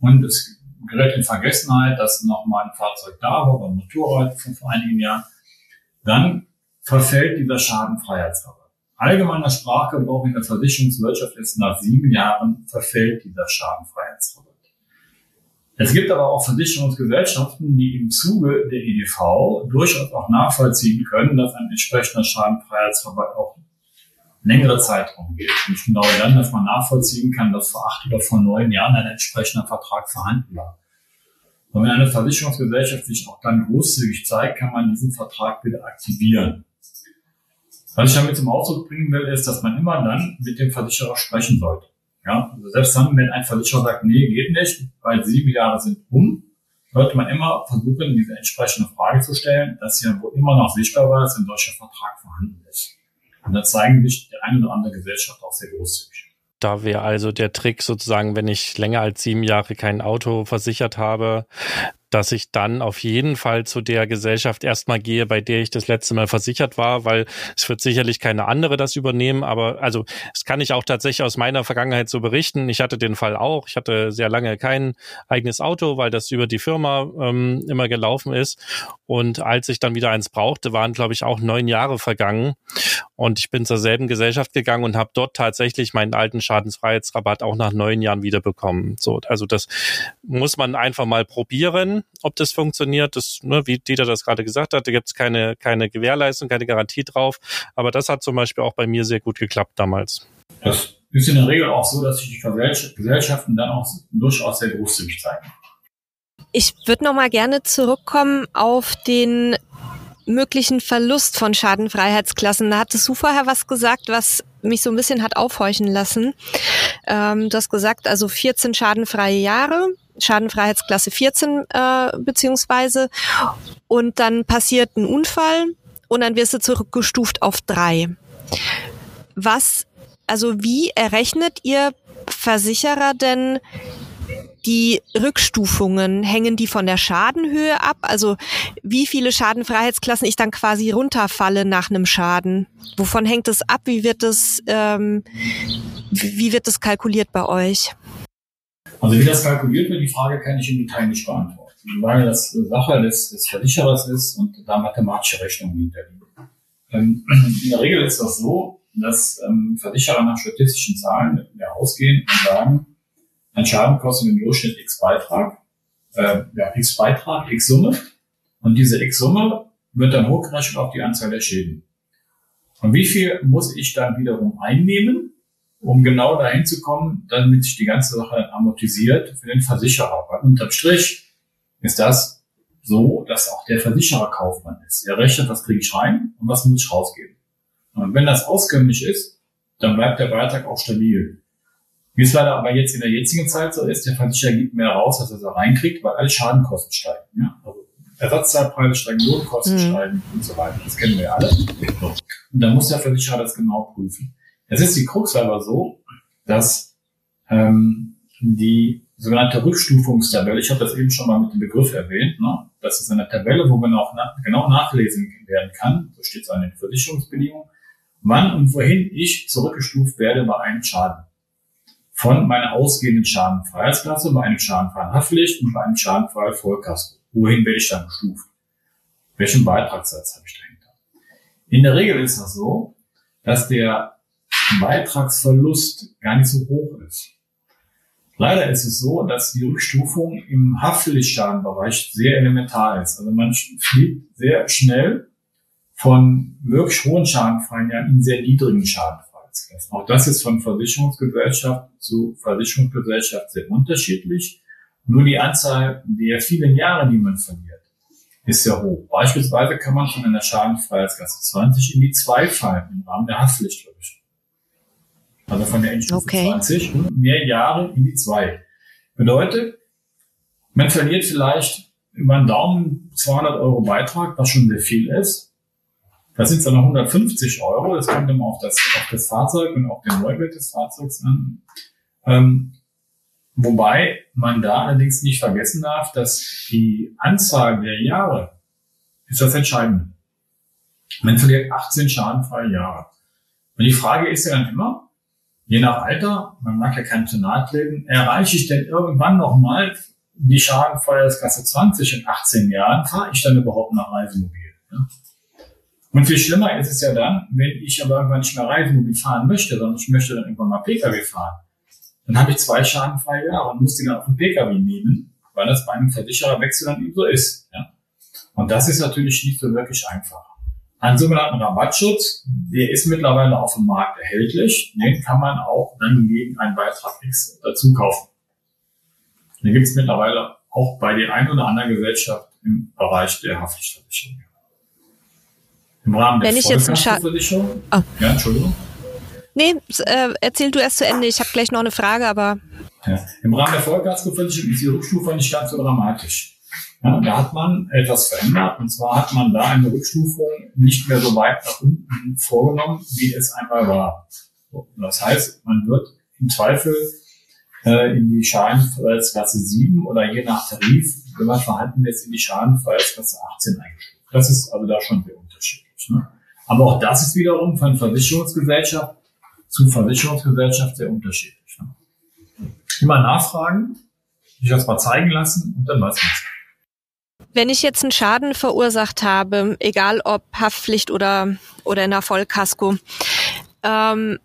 und es gerät in Vergessenheit, dass noch mal ein Fahrzeug da war ein Motorrad von vor einigen Jahren, dann verfällt dieser Schadenfreiheitsrabatt. Allgemeiner Sprachgebrauch in der Versicherungswirtschaft ist, nach sieben Jahren verfällt dieser Schadenfreiheitsrabatt. Es gibt aber auch Versicherungsgesellschaften, die im Zuge der EDV durchaus auch nachvollziehen können, dass ein entsprechender Schadenfreiheitsrabatt auch längere Zeitraum geht. Und genau dann, dass man nachvollziehen kann, dass vor acht oder vor neun Jahren ein entsprechender Vertrag vorhanden war. Und wenn eine Versicherungsgesellschaft sich auch dann großzügig zeigt, kann man diesen Vertrag wieder aktivieren. Was ich damit zum Ausdruck bringen will, ist, dass man immer dann mit dem Versicherer sprechen sollte. Ja, also selbst dann, wenn ein Versicherer sagt, nee, geht nicht, weil sieben Jahre sind um, sollte man immer versuchen, diese entsprechende Frage zu stellen, dass hier wohl immer noch sichtbar war, dass ein solcher Vertrag vorhanden ist. Und da zeigen sich die eine oder andere Gesellschaft auch sehr großzügig. Da wäre also der Trick sozusagen, wenn ich länger als sieben Jahre kein Auto versichert habe, dass ich dann auf jeden Fall zu der Gesellschaft erstmal gehe, bei der ich das letzte Mal versichert war, weil es wird sicherlich keine andere das übernehmen, aber also es kann ich auch tatsächlich aus meiner Vergangenheit so berichten. Ich hatte den Fall auch. Ich hatte sehr lange kein eigenes Auto, weil das über die Firma ähm, immer gelaufen ist. Und als ich dann wieder eins brauchte, waren, glaube ich, auch neun Jahre vergangen. Und ich bin zur selben Gesellschaft gegangen und habe dort tatsächlich meinen alten Schadensfreiheitsrabatt auch nach neun Jahren wiederbekommen. So, also das muss man einfach mal probieren ob das funktioniert. Das, ne, wie Dieter das gerade gesagt hat, da gibt es keine, keine Gewährleistung, keine Garantie drauf. Aber das hat zum Beispiel auch bei mir sehr gut geklappt damals. Das ist in der Regel auch so, dass sich die Gesellschaften dann auch durchaus sehr großzügig zeigen. Ich würde noch mal gerne zurückkommen auf den möglichen Verlust von Schadenfreiheitsklassen. Da hattest du vorher was gesagt, was mich so ein bisschen hat aufhorchen lassen. Ähm, du hast gesagt, also 14 schadenfreie Jahre, Schadenfreiheitsklasse 14 äh, beziehungsweise, und dann passiert ein Unfall und dann wirst du zurückgestuft auf drei. Was, also wie errechnet ihr Versicherer denn die Rückstufungen, hängen die von der Schadenhöhe ab? Also wie viele Schadenfreiheitsklassen ich dann quasi runterfalle nach einem Schaden? Wovon hängt es ab? Wie wird das, ähm, wie wird das kalkuliert bei euch? Also wie das kalkuliert wird, die Frage kann ich im Detail nicht beantworten, weil das Sache des, des Versicherers ist und da mathematische Rechnungen hinterliegen. Ähm, in der Regel ist das so, dass ähm, Versicherer nach statistischen Zahlen ausgehen und sagen, ein Schaden kostet im Durchschnitt x Beitrag, äh, ja, x Beitrag, x Summe. Und diese x Summe wird dann hochgerechnet auf die Anzahl der Schäden. Und wie viel muss ich dann wiederum einnehmen, um genau dahin zu kommen, damit sich die ganze Sache amortisiert für den Versicherer? Weil unterm Strich ist das so, dass auch der Versicherer Kaufmann ist. Er rechnet, was kriege ich rein und was muss ich rausgeben. Und wenn das auskömmlich ist, dann bleibt der Beitrag auch stabil. Wie es leider aber jetzt in der jetzigen Zeit so ist, der Versicherer gibt mehr raus, als er reinkriegt, weil alle Schadenkosten steigen. Ja? Also Ersatzteilpreise steigen, Lohnkosten mhm. steigen und so weiter. Das kennen wir alle. Und dann muss der Versicherer das genau prüfen. Es ist die Krux aber so, dass ähm, die sogenannte Rückstufungstabelle, ich habe das eben schon mal mit dem Begriff erwähnt, ne? das ist eine Tabelle, wo man auch na genau nachlesen werden kann, so steht es an den Versicherungsbedingungen, wann und wohin ich zurückgestuft werde bei einem Schaden von meiner ausgehenden Schadenfreiheitsklasse bei einem schadenfreien Haftpflicht und bei einem schadenfreien Vollkasko. Wohin werde ich dann gestuft? Welchen Beitragssatz habe ich dahinter? In der Regel ist das so, dass der Beitragsverlust gar nicht so hoch ist. Leider ist es so, dass die Rückstufung im Haftpflichtschadenbereich sehr elementar ist. Also man fliegt sehr schnell von wirklich hohen Schadenfreien Jahren in sehr niedrigen Schaden Arbeitskräften. Auch das ist von Versicherungsgesellschaft zu Versicherungsgesellschaft sehr unterschiedlich. Nur die Anzahl der vielen Jahre, die man verliert, ist sehr hoch. Beispielsweise kann man von einer Schadenfreiheitsklasse 20 in die 2 fallen im Rahmen der Haftpflichtversicherung. Also von der Endstufe okay. 20 und mehr Jahre in die 2. Bedeutet, man verliert vielleicht über einen Daumen 200 Euro Beitrag, was schon sehr viel ist. Das sind dann noch 150 Euro. Das kommt immer auf das, auf das Fahrzeug und auf den Neuwert des Fahrzeugs an. Ähm, wobei man da allerdings nicht vergessen darf, dass die Anzahl der Jahre ist das Entscheidende. Man verliert 18 schadenfreie Jahre. Und die Frage ist ja dann immer, je nach Alter, man mag ja kein zu nahe treten, erreiche ich denn irgendwann nochmal die schadenfreie Klasse 20 in 18 Jahren, fahre ich dann überhaupt nach Reisemobil? Ja? Und viel schlimmer ist es ja dann, wenn ich aber irgendwann nicht mehr Reisemobil fahren möchte, sondern ich möchte dann irgendwann mal Pkw fahren. Dann habe ich zwei schadenfreie Jahre und muss die dann auf den Pkw nehmen, weil das bei einem Versichererwechsel dann eben so ist. Ja. Und das ist natürlich nicht so wirklich einfach. Ein sogenannten Rabattschutz, der ist mittlerweile auf dem Markt erhältlich. Den kann man auch dann gegen einen Beitrag X dazu kaufen. Den gibt es mittlerweile auch bei der einen oder anderen Gesellschaft im Bereich der Haftpflichtversicherung. Im Rahmen der Wenn ich jetzt Vollkaskoversicherung. Oh. Ja, Entschuldigung. Nee, äh, erzähl du erst zu Ende. Ich habe gleich noch eine Frage, aber. Ja. Im Rahmen der Vollkaskoversicherung ist die Rückstufe nicht ganz so dramatisch. Ja, da hat man etwas verändert und zwar hat man da eine Rückstufung nicht mehr so weit nach unten vorgenommen, wie es einmal war. Das heißt, man wird im Zweifel äh, in die Schadenfreiheitsklasse 7 oder je nach Tarif, wenn man vorhanden ist, in die Schadenfreiheitsklasse 18 eingestuft. Das ist also da schon der Unterschied. Ne? Aber auch das ist wiederum von Versicherungsgesellschaft zu Versicherungsgesellschaft sehr unterschiedlich. Ne? Immer nachfragen, sich das mal zeigen lassen und dann weiß man es. Wenn ich jetzt einen Schaden verursacht habe, egal ob Haftpflicht oder, oder in der Vollkasko, ähm,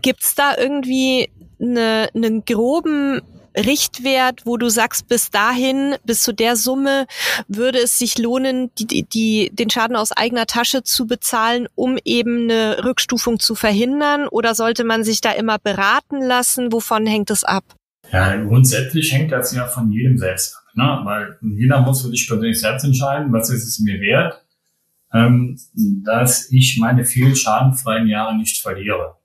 gibt es da irgendwie eine, einen groben Richtwert, wo du sagst, bis dahin, bis zu der Summe würde es sich lohnen, die, die, den Schaden aus eigener Tasche zu bezahlen, um eben eine Rückstufung zu verhindern? Oder sollte man sich da immer beraten lassen? Wovon hängt es ab? Ja, grundsätzlich hängt das ja von jedem selbst ab. Ne? Weil jeder muss für sich persönlich selbst entscheiden, was ist es mir wert, ähm, dass ich meine vielen schadenfreien Jahre nicht verliere.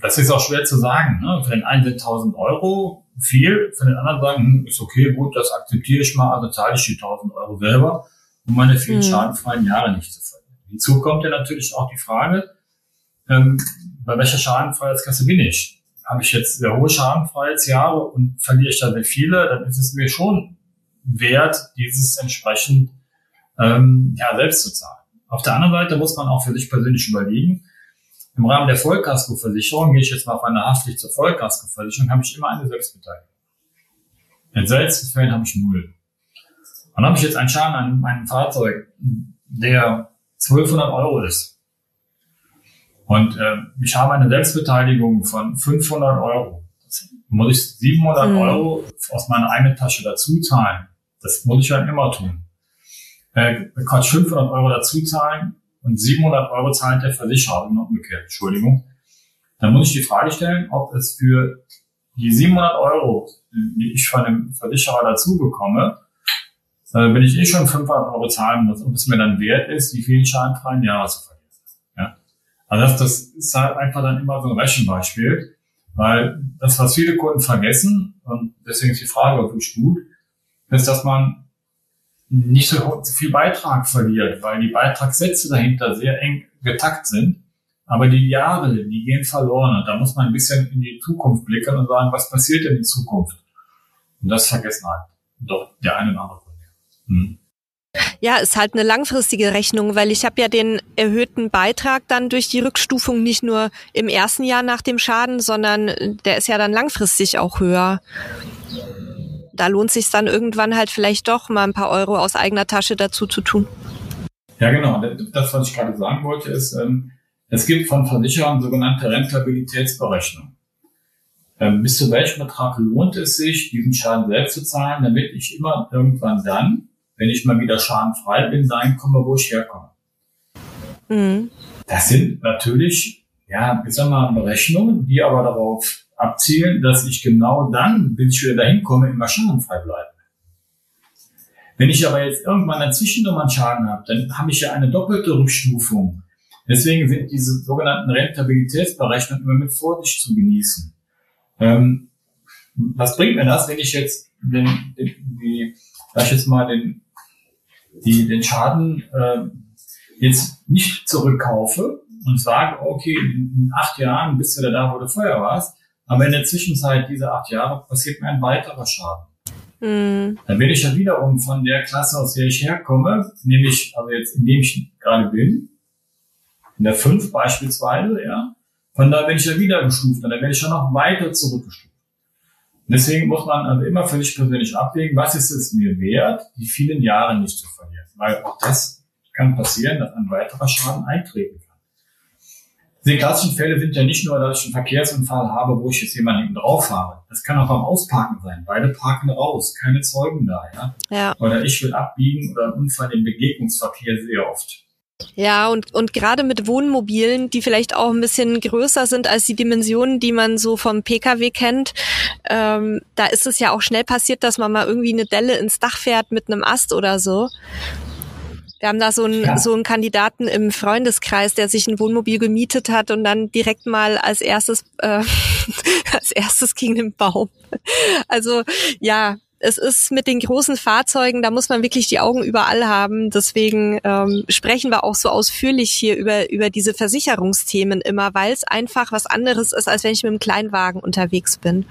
Das ist auch schwer zu sagen. Ne? Für den einen sind 1000 Euro viel, für den anderen sagen, hm, ist okay, gut, das akzeptiere ich mal, also zahle ich die 1000 Euro selber, um meine vielen mhm. schadenfreien Jahre nicht zu verlieren. Hinzu kommt ja natürlich auch die Frage, ähm, bei welcher Schadenfreiheitskasse bin ich? Habe ich jetzt sehr hohe Schadenfreiheitsjahre und verliere ich da sehr viele, dann ist es mir schon wert, dieses entsprechend ähm, ja, selbst zu zahlen. Auf der anderen Seite muss man auch für sich persönlich überlegen, im Rahmen der Vollkaskoversicherung, gehe ich jetzt mal auf eine Haftpflicht zur Vollkaskoversicherung, habe ich immer eine Selbstbeteiligung. In seltenen Fällen habe ich null. Dann habe ich jetzt einen Schaden an meinem Fahrzeug, der 1200 Euro ist. Und äh, ich habe eine Selbstbeteiligung von 500 Euro. Das muss ich 700 mhm. Euro aus meiner eigenen Tasche dazu zahlen. Das muss ich dann immer tun. Äh, Quatsch, 500 Euro dazu zahlen und 700 Euro zahlt der Versicherer, also umgekehrt, Entschuldigung. Dann muss ich die Frage stellen, ob es für die 700 Euro, die ich von dem Versicherer dazu bekomme, äh, wenn ich eh schon 500 Euro zahlen muss, ob es mir dann wert ist, die vielen schadenfreien Jahre zu. Ja? Also das, das ist halt einfach dann immer so ein Rechenbeispiel, weil das, was viele Kunden vergessen, und deswegen ist die Frage wirklich gut, ist, dass man nicht so viel Beitrag verliert, weil die Beitragssätze dahinter sehr eng getakt sind. Aber die Jahre, die gehen verloren. Und da muss man ein bisschen in die Zukunft blicken und sagen, was passiert denn in Zukunft? Und das vergessen halt doch der eine oder andere Kunde. Hm. Ja, ist halt eine langfristige Rechnung, weil ich habe ja den erhöhten Beitrag dann durch die Rückstufung nicht nur im ersten Jahr nach dem Schaden, sondern der ist ja dann langfristig auch höher da lohnt sich dann irgendwann halt vielleicht doch mal ein paar Euro aus eigener Tasche dazu zu tun. Ja, genau. Das, was ich gerade sagen wollte, ist, ähm, es gibt von Versicherern sogenannte Rentabilitätsberechnung. Ähm, bis zu welchem Betrag lohnt es sich, diesen Schaden selbst zu zahlen, damit ich immer irgendwann dann, wenn ich mal wieder schadenfrei bin, dahin komme, wo ich herkomme. Mhm. Das sind natürlich, ja, ich sag mal, Berechnungen, die aber darauf abzielen, dass ich genau dann, bis ich wieder dahin komme, immer schadenfrei bleibe. Wenn ich aber jetzt irgendwann dazwischen nochmal einen Schaden habe, dann habe ich ja eine doppelte Rückstufung. Deswegen sind diese sogenannten Rentabilitätsberechnungen immer mit Vorsicht zu genießen. Ähm, was bringt mir das, wenn ich jetzt den, den, die, sag ich jetzt mal, den, die, den Schaden äh, jetzt nicht zurückkaufe und sage, okay, in acht Jahren bist du da, wo du vorher warst, aber in der Zwischenzeit dieser acht Jahre passiert mir ein weiterer Schaden. Mhm. Dann bin ich ja wiederum von der Klasse, aus der ich herkomme, nämlich, also jetzt, in dem ich gerade bin, in der fünf beispielsweise, ja, von da bin ich ja wieder gestuft und dann werde ich ja noch weiter zurückgestuft. Deswegen muss man also immer für sich persönlich abwägen, was ist es mir wert, die vielen Jahre nicht zu verlieren. Weil auch das kann passieren, dass ein weiterer Schaden eintreten kann. Die klassischen Fälle sind ja nicht nur, dass ich einen Verkehrsunfall habe, wo ich jetzt jemanden hinten drauf fahre. Das kann auch beim Ausparken sein. Beide parken raus, keine Zeugen da, ja. ja. Oder ich will abbiegen oder einen Unfall im Begegnungsverkehr sehr oft. Ja, und, und gerade mit Wohnmobilen, die vielleicht auch ein bisschen größer sind als die Dimensionen, die man so vom Pkw kennt, ähm, da ist es ja auch schnell passiert, dass man mal irgendwie eine Delle ins Dach fährt mit einem Ast oder so. Wir haben da so einen, ja. so einen Kandidaten im Freundeskreis, der sich ein Wohnmobil gemietet hat und dann direkt mal als erstes, äh, <laughs> als erstes gegen den Baum. Also ja, es ist mit den großen Fahrzeugen, da muss man wirklich die Augen überall haben. Deswegen ähm, sprechen wir auch so ausführlich hier über, über diese Versicherungsthemen immer, weil es einfach was anderes ist, als wenn ich mit einem Kleinwagen unterwegs bin.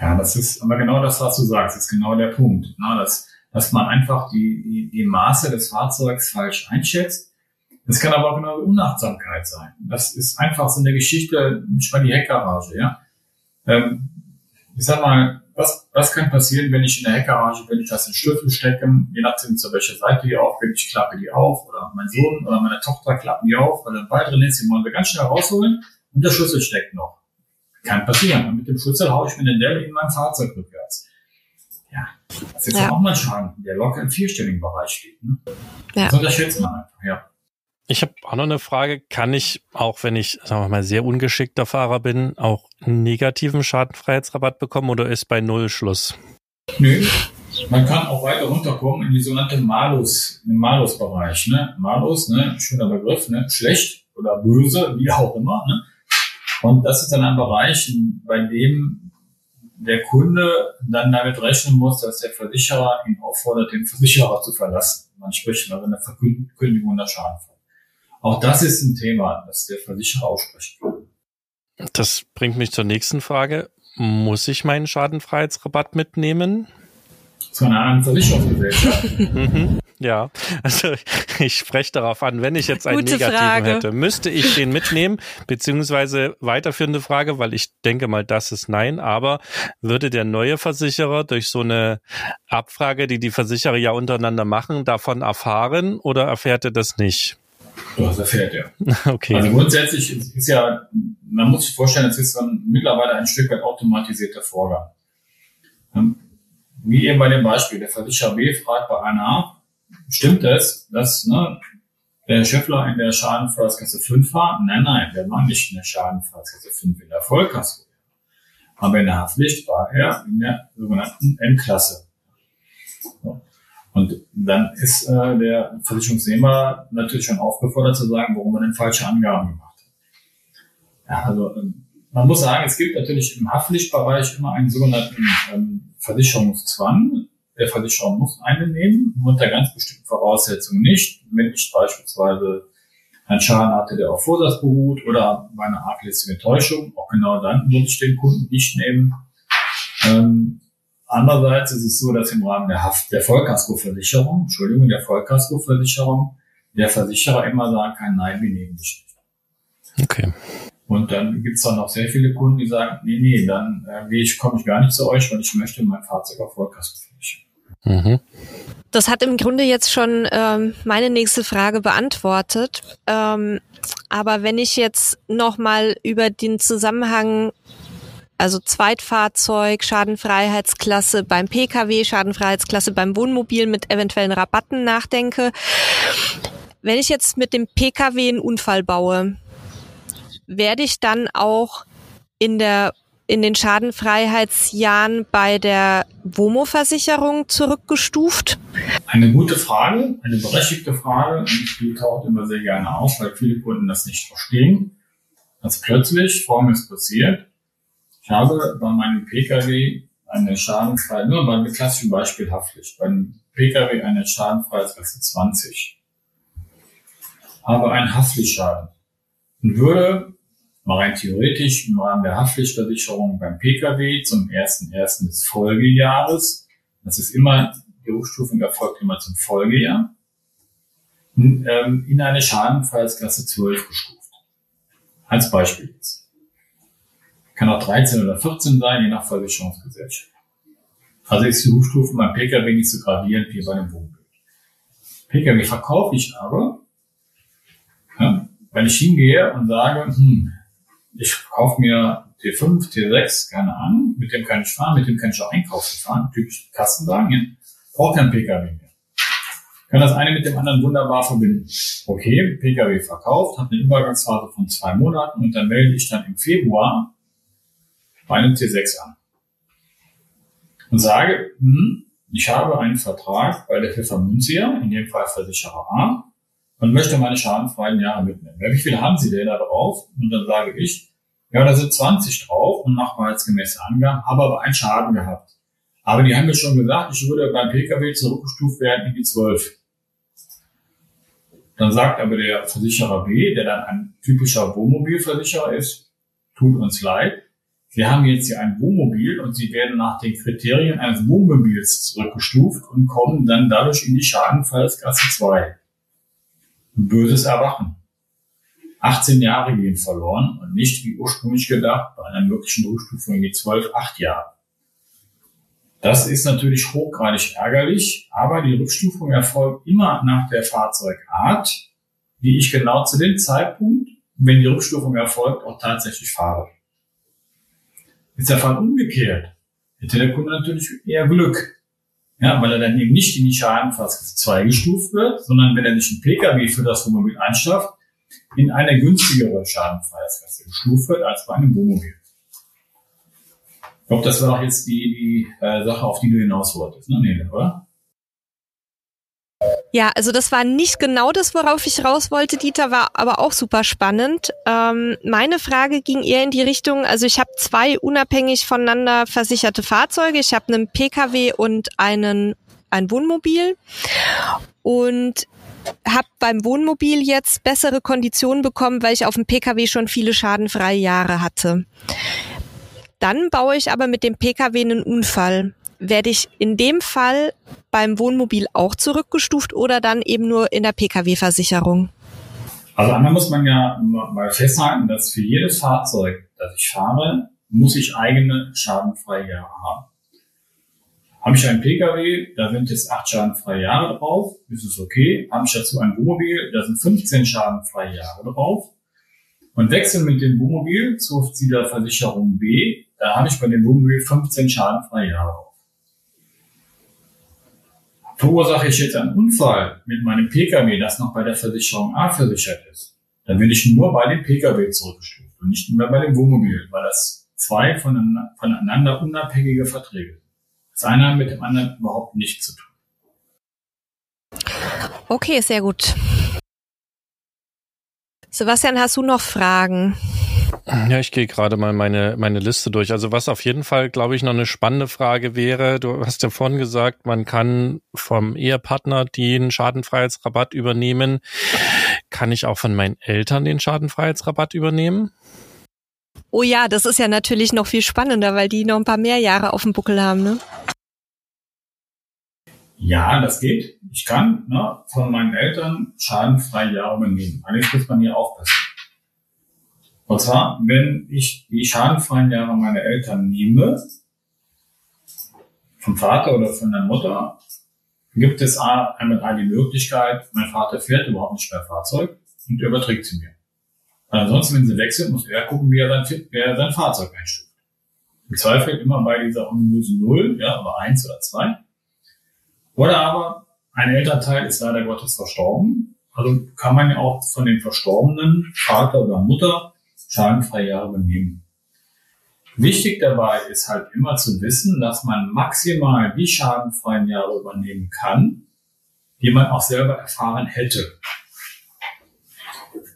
Ja, das ist aber genau das, was du sagst, ist genau der Punkt. Na, ne? das dass man einfach die, die, die Maße des Fahrzeugs falsch einschätzt. Das kann aber auch genau Unachtsamkeit sein. Das ist einfach so eine Geschichte, ich mal die Heckgarage, ja. Ähm, ich sag mal, was, kann passieren, wenn ich in der Heckgarage bin, ich lasse den Schlüssel stecken, je nachdem zu welcher Seite die auf bin, ich klappe die auf, oder mein Sohn oder meine Tochter klappen die auf, weil ein Ball drin ist, die wollen wir ganz schnell rausholen und der Schlüssel steckt noch. Kann passieren. Und mit dem Schlüssel haue ich mir den Dell in mein Fahrzeug rückwärts. Ja, das ist ja. auch mal Schaden, der locker im vierstelligen Bereich steht. Ne? Ja. Das unterschätzt man einfach, ja. Ich habe auch noch eine Frage. Kann ich, auch wenn ich, sagen wir mal, sehr ungeschickter Fahrer bin, auch negativen Schadenfreiheitsrabatt bekommen oder ist bei Null Schluss? Nö. Man kann auch weiter runterkommen in die sogenannte Malus, im Malus-Bereich. Ne? Malus, ne? schöner Begriff, ne? schlecht oder böse, wie auch immer. Ne? Und das ist dann ein Bereich, bei dem der Kunde dann damit rechnen muss, dass der Versicherer ihn auffordert, den Versicherer zu verlassen. Man spricht also eine Verkündigung der Schadenfall. Auch das ist ein Thema, das der Versicherer aussprechen kann. Das bringt mich zur nächsten Frage. Muss ich meinen Schadenfreiheitsrabatt mitnehmen? Zu einer anderen Versicherungsgesellschaft? <laughs> Mhm. Ja, also ich spreche darauf an, wenn ich jetzt einen Gute negativen Frage. hätte, müsste ich den mitnehmen, beziehungsweise weiterführende Frage, weil ich denke mal, das ist nein, aber würde der neue Versicherer durch so eine Abfrage, die die Versicherer ja untereinander machen, davon erfahren oder erfährt er das nicht? Das erfährt er. <laughs> Okay. Also grundsätzlich ist ja, man muss sich vorstellen, es ist dann mittlerweile ein Stück weit automatisierter Vorgang. Ähm, wie eben bei dem Beispiel, der Versicherer B fragt bei einer A, stimmt es, dass ne, der Schöffler in der Schadenfreiheitskasse 5 war? Nein, nein, der war nicht in der Schadenfreiheitskasse 5 in der Vollkasse. Aber in der Haftpflicht war er in der sogenannten M-Klasse. Und dann ist äh, der Versicherungsnehmer natürlich schon aufgefordert zu sagen, warum er denn falsche Angaben gemacht hat. Ja, also ähm, man muss sagen, es gibt natürlich im Haftpflichtbereich immer einen sogenannten ähm, Versicherungszwang. Der Versicherer muss einen nehmen, unter ganz bestimmten Voraussetzungen nicht. Wenn ich beispielsweise einen Schaden hatte, der auf Vorsatz beruht oder bei einer Täuschung, auch genau dann würde ich den Kunden nicht nehmen. Ähm, andererseits ist es so, dass im Rahmen der Haft der Vollkaskoversicherung, Entschuldigung, der Vollkaskoversicherung, der Versicherer immer sagen kann, nein, wir nehmen dich nicht. Okay. Und dann gibt's dann noch sehr viele Kunden, die sagen, nee, nee, dann äh, ich, komme ich gar nicht zu euch, weil ich möchte mein Fahrzeug auf Vollkasko versichern. Mhm. Das hat im Grunde jetzt schon ähm, meine nächste Frage beantwortet. Ähm, aber wenn ich jetzt nochmal über den Zusammenhang, also Zweitfahrzeug, Schadenfreiheitsklasse beim Pkw, Schadenfreiheitsklasse beim Wohnmobil mit eventuellen Rabatten nachdenke, wenn ich jetzt mit dem Pkw einen Unfall baue, werde ich dann auch in der in den Schadenfreiheitsjahren bei der WOMO-Versicherung zurückgestuft? Eine gute Frage, eine berechtigte Frage die taucht immer sehr gerne auf, weil viele Kunden das nicht verstehen. Dass plötzlich Folgendes passiert. Ich habe bei meinem Pkw eine Schadenfreiheit, nur beim klassischen Beispiel Haftpflicht, beim Pkw eine Schadenfreiheitsklasse 20. Habe einen Haftpflichtschaden und würde mal rein theoretisch im Rahmen der Haftpflichtversicherung beim Pkw zum 1.1. des Folgejahres, das ist immer, die Hochstufung erfolgt immer zum Folgejahr, ähm, in eine Schadenfreiheitsklasse 12 gestuft. Als Beispiel jetzt. Kann auch 13 oder 14 sein, je nach Versicherungsgesellschaft. Also ist die Hochstufe beim Pkw nicht so gravierend wie bei dem Wohnmobil. Pkw verkaufe ich aber, ja, wenn ich hingehe und sage, hm, ich kaufe mir T5, T6, keine Ahnung, mit dem kann ich fahren, mit dem kann ich auch einkaufen fahren, typisch Kassenwagen, ja. brauche kein Pkw mehr. Kann das eine mit dem anderen wunderbar verbinden. Okay, Pkw verkauft, hat eine Übergangsphase von zwei Monaten und dann melde ich dann im Februar bei einem T6 an. Und sage, hm, ich habe einen Vertrag bei der Pfeffermünzia, in dem Fall Versicherer A, und möchte meine schadenfreien Jahre mitnehmen. Wie viele haben Sie denn da drauf? Und dann sage ich, ja, da sind 20 drauf und nachweisgemäße Angaben, habe aber einen Schaden gehabt. Aber die haben mir schon gesagt, ich würde beim Pkw zurückgestuft werden in die 12. Dann sagt aber der Versicherer B, der dann ein typischer Wohnmobilversicherer ist, tut uns leid, wir haben jetzt hier ein Wohnmobil und Sie werden nach den Kriterien eines Wohnmobils zurückgestuft und kommen dann dadurch in die Schadenfallsklasse 2. Böses Erwachen. 18 Jahre gehen verloren und nicht wie ursprünglich gedacht bei einer möglichen Rückstufung in die 12, 8 Jahre. Das ist natürlich hochgradig ärgerlich, aber die Rückstufung erfolgt immer nach der Fahrzeugart, die ich genau zu dem Zeitpunkt, wenn die Rückstufung erfolgt, auch tatsächlich fahre. Ist der Fall umgekehrt, hätte der Kunde natürlich eher Glück. Ja, weil er dann eben nicht in die Schadenfassklasse 2 gestuft wird, sondern wenn er sich ein Pkw für das Wohnmobil einschafft, in eine günstigere Schadenfreiheitsklasse gestuft wird als bei einem Wohnmobil. Ich glaube, das war auch jetzt die, die äh, Sache, auf die du hinaus wolltest, ne, Nele, oder? Ja, also das war nicht genau das, worauf ich raus wollte, Dieter, war aber auch super spannend. Ähm, meine Frage ging eher in die Richtung, also ich habe zwei unabhängig voneinander versicherte Fahrzeuge. Ich habe einen Pkw und einen ein Wohnmobil und habe beim Wohnmobil jetzt bessere Konditionen bekommen, weil ich auf dem Pkw schon viele schadenfreie Jahre hatte. Dann baue ich aber mit dem Pkw einen Unfall. Werde ich in dem Fall beim Wohnmobil auch zurückgestuft oder dann eben nur in der Pkw-Versicherung? Also einmal muss man ja mal festhalten, dass für jedes Fahrzeug, das ich fahre, muss ich eigene schadenfreie Jahre haben. Habe ich einen Pkw, da sind jetzt acht schadenfreie Jahre drauf, ist es okay. Habe ich dazu ein Wohnmobil, da sind 15 schadenfreie Jahre drauf. Und wechseln mit dem Wohnmobil zur Versicherung B, da habe ich bei dem Wohnmobil 15 schadenfreie Jahre drauf. Verursache ich jetzt einen Unfall mit meinem Pkw, das noch bei der Versicherung A versichert ist, dann bin ich nur bei dem Pkw zurückgestuft und nicht mehr bei dem Wohnmobil, weil das zwei voneinander unabhängige Verträge sind. Das eine hat mit dem anderen überhaupt nichts zu tun. Okay, sehr gut. Sebastian, hast du noch Fragen? Ja, ich gehe gerade mal meine, meine Liste durch. Also was auf jeden Fall, glaube ich, noch eine spannende Frage wäre, du hast ja vorhin gesagt, man kann vom Ehepartner den Schadenfreiheitsrabatt übernehmen. Kann ich auch von meinen Eltern den Schadenfreiheitsrabatt übernehmen? Oh ja, das ist ja natürlich noch viel spannender, weil die noch ein paar mehr Jahre auf dem Buckel haben, ne? Ja, das geht. Ich kann ne, von meinen Eltern schadenfrei Jahre übernehmen. Allerdings muss man hier aufpassen. Und zwar, wenn ich die schadenfreien Jahre meiner Eltern nehme, vom Vater oder von der Mutter, gibt es einmal die Möglichkeit, mein Vater fährt überhaupt nicht mehr Fahrzeug und überträgt sie mir. Weil ansonsten, wenn sie wechseln, muss er gucken, wie er sein, wie er sein Fahrzeug einstuft. Im Zweifel immer bei dieser ominösen Null, ja, aber eins oder zwei. Oder aber ein Elternteil ist leider Gottes verstorben. Also kann man ja auch von den Verstorbenen, Vater oder Mutter, schadenfreie Jahre übernehmen. Wichtig dabei ist halt immer zu wissen, dass man maximal die schadenfreien Jahre übernehmen kann, die man auch selber erfahren hätte.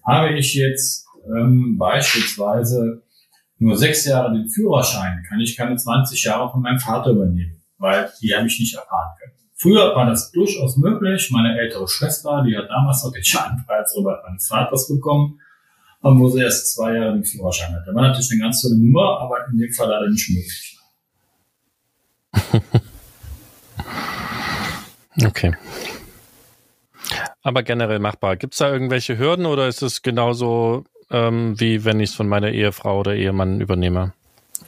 Habe ich jetzt ähm, beispielsweise nur sechs Jahre den Führerschein, kann ich keine 20 Jahre von meinem Vater übernehmen, weil die habe ich nicht erfahren können. Früher war das durchaus möglich. Meine ältere Schwester, die hat damals noch den Schadenfreiheitsrabatt meines Vaters bekommen, wo sie erst zwei Jahre den Führerschein hatte. War natürlich eine ganz tolle Nummer, aber in dem Fall leider nicht möglich. <laughs> okay. Aber generell machbar. Gibt es da irgendwelche Hürden oder ist es genauso ähm, wie wenn ich es von meiner Ehefrau oder Ehemann übernehme?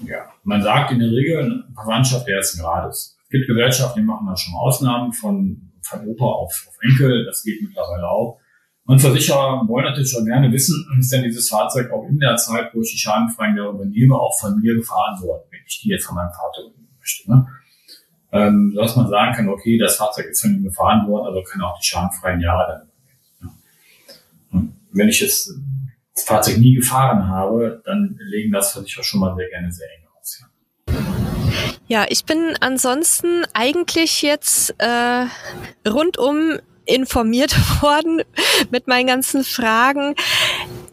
Ja, man sagt in der Regel Verwandtschaft ersten Grades. Es gibt Gesellschaften, die machen da schon Ausnahmen von, von Opa auf, auf Enkel. Das geht mittlerweile auch. Und Versicherer wollen natürlich schon gerne wissen, ist denn dieses Fahrzeug auch in der Zeit, wo ich die schadenfreien Jahre übernehme, auch von mir gefahren worden, wenn ich die jetzt von meinem Vater übernehmen möchte. Ne? Ähm, dass man sagen kann, okay, das Fahrzeug ist von ihm gefahren worden, also kann auch die schadenfreien Jahre dann übernehmen. Und wenn ich das Fahrzeug nie gefahren habe, dann legen das Versicherer schon mal sehr gerne sehr eng aus. Ja. Ja, ich bin ansonsten eigentlich jetzt äh, rundum informiert <laughs> worden mit meinen ganzen Fragen.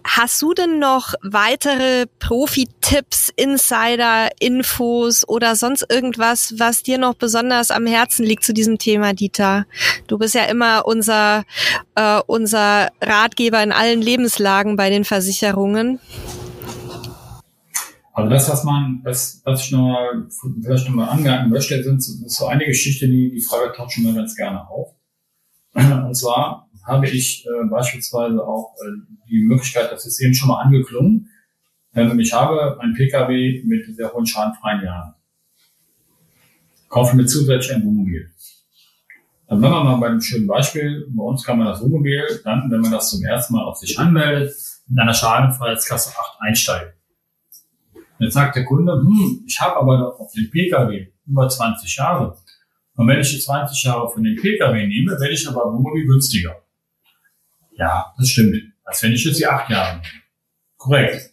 Hast du denn noch weitere Profi-Tipps, Insider, Infos oder sonst irgendwas, was dir noch besonders am Herzen liegt zu diesem Thema, Dieter? Du bist ja immer unser, äh, unser Ratgeber in allen Lebenslagen bei den Versicherungen. Also das, was man, was, was ich noch mal, vielleicht noch mal anmerken möchte, sind so, so eine Geschichte, die, die Frage taucht schon mal ganz gerne auf. Und zwar habe ich äh, beispielsweise auch äh, die Möglichkeit, das ist eben schon mal angeklungen, ähm, ich habe ein Pkw mit sehr hohen schadenfreien Jahren. Kaufe mir zusätzlich ein Wohnmobil. Dann bleiben wir mal bei einem schönen Beispiel. Bei uns kann man das Wohnmobil dann, wenn man das zum ersten Mal auf sich anmeldet, in einer Schadenfreiheitsklasse 8 einsteigen. Jetzt sagt der Kunde, hm, ich habe aber auf dem Pkw über 20 Jahre. Und wenn ich die 20 Jahre von dem Pkw nehme, werde ich aber Wohnmobil günstiger. Ja, das stimmt. Als wenn ich jetzt die 8 Jahre nehme. Korrekt.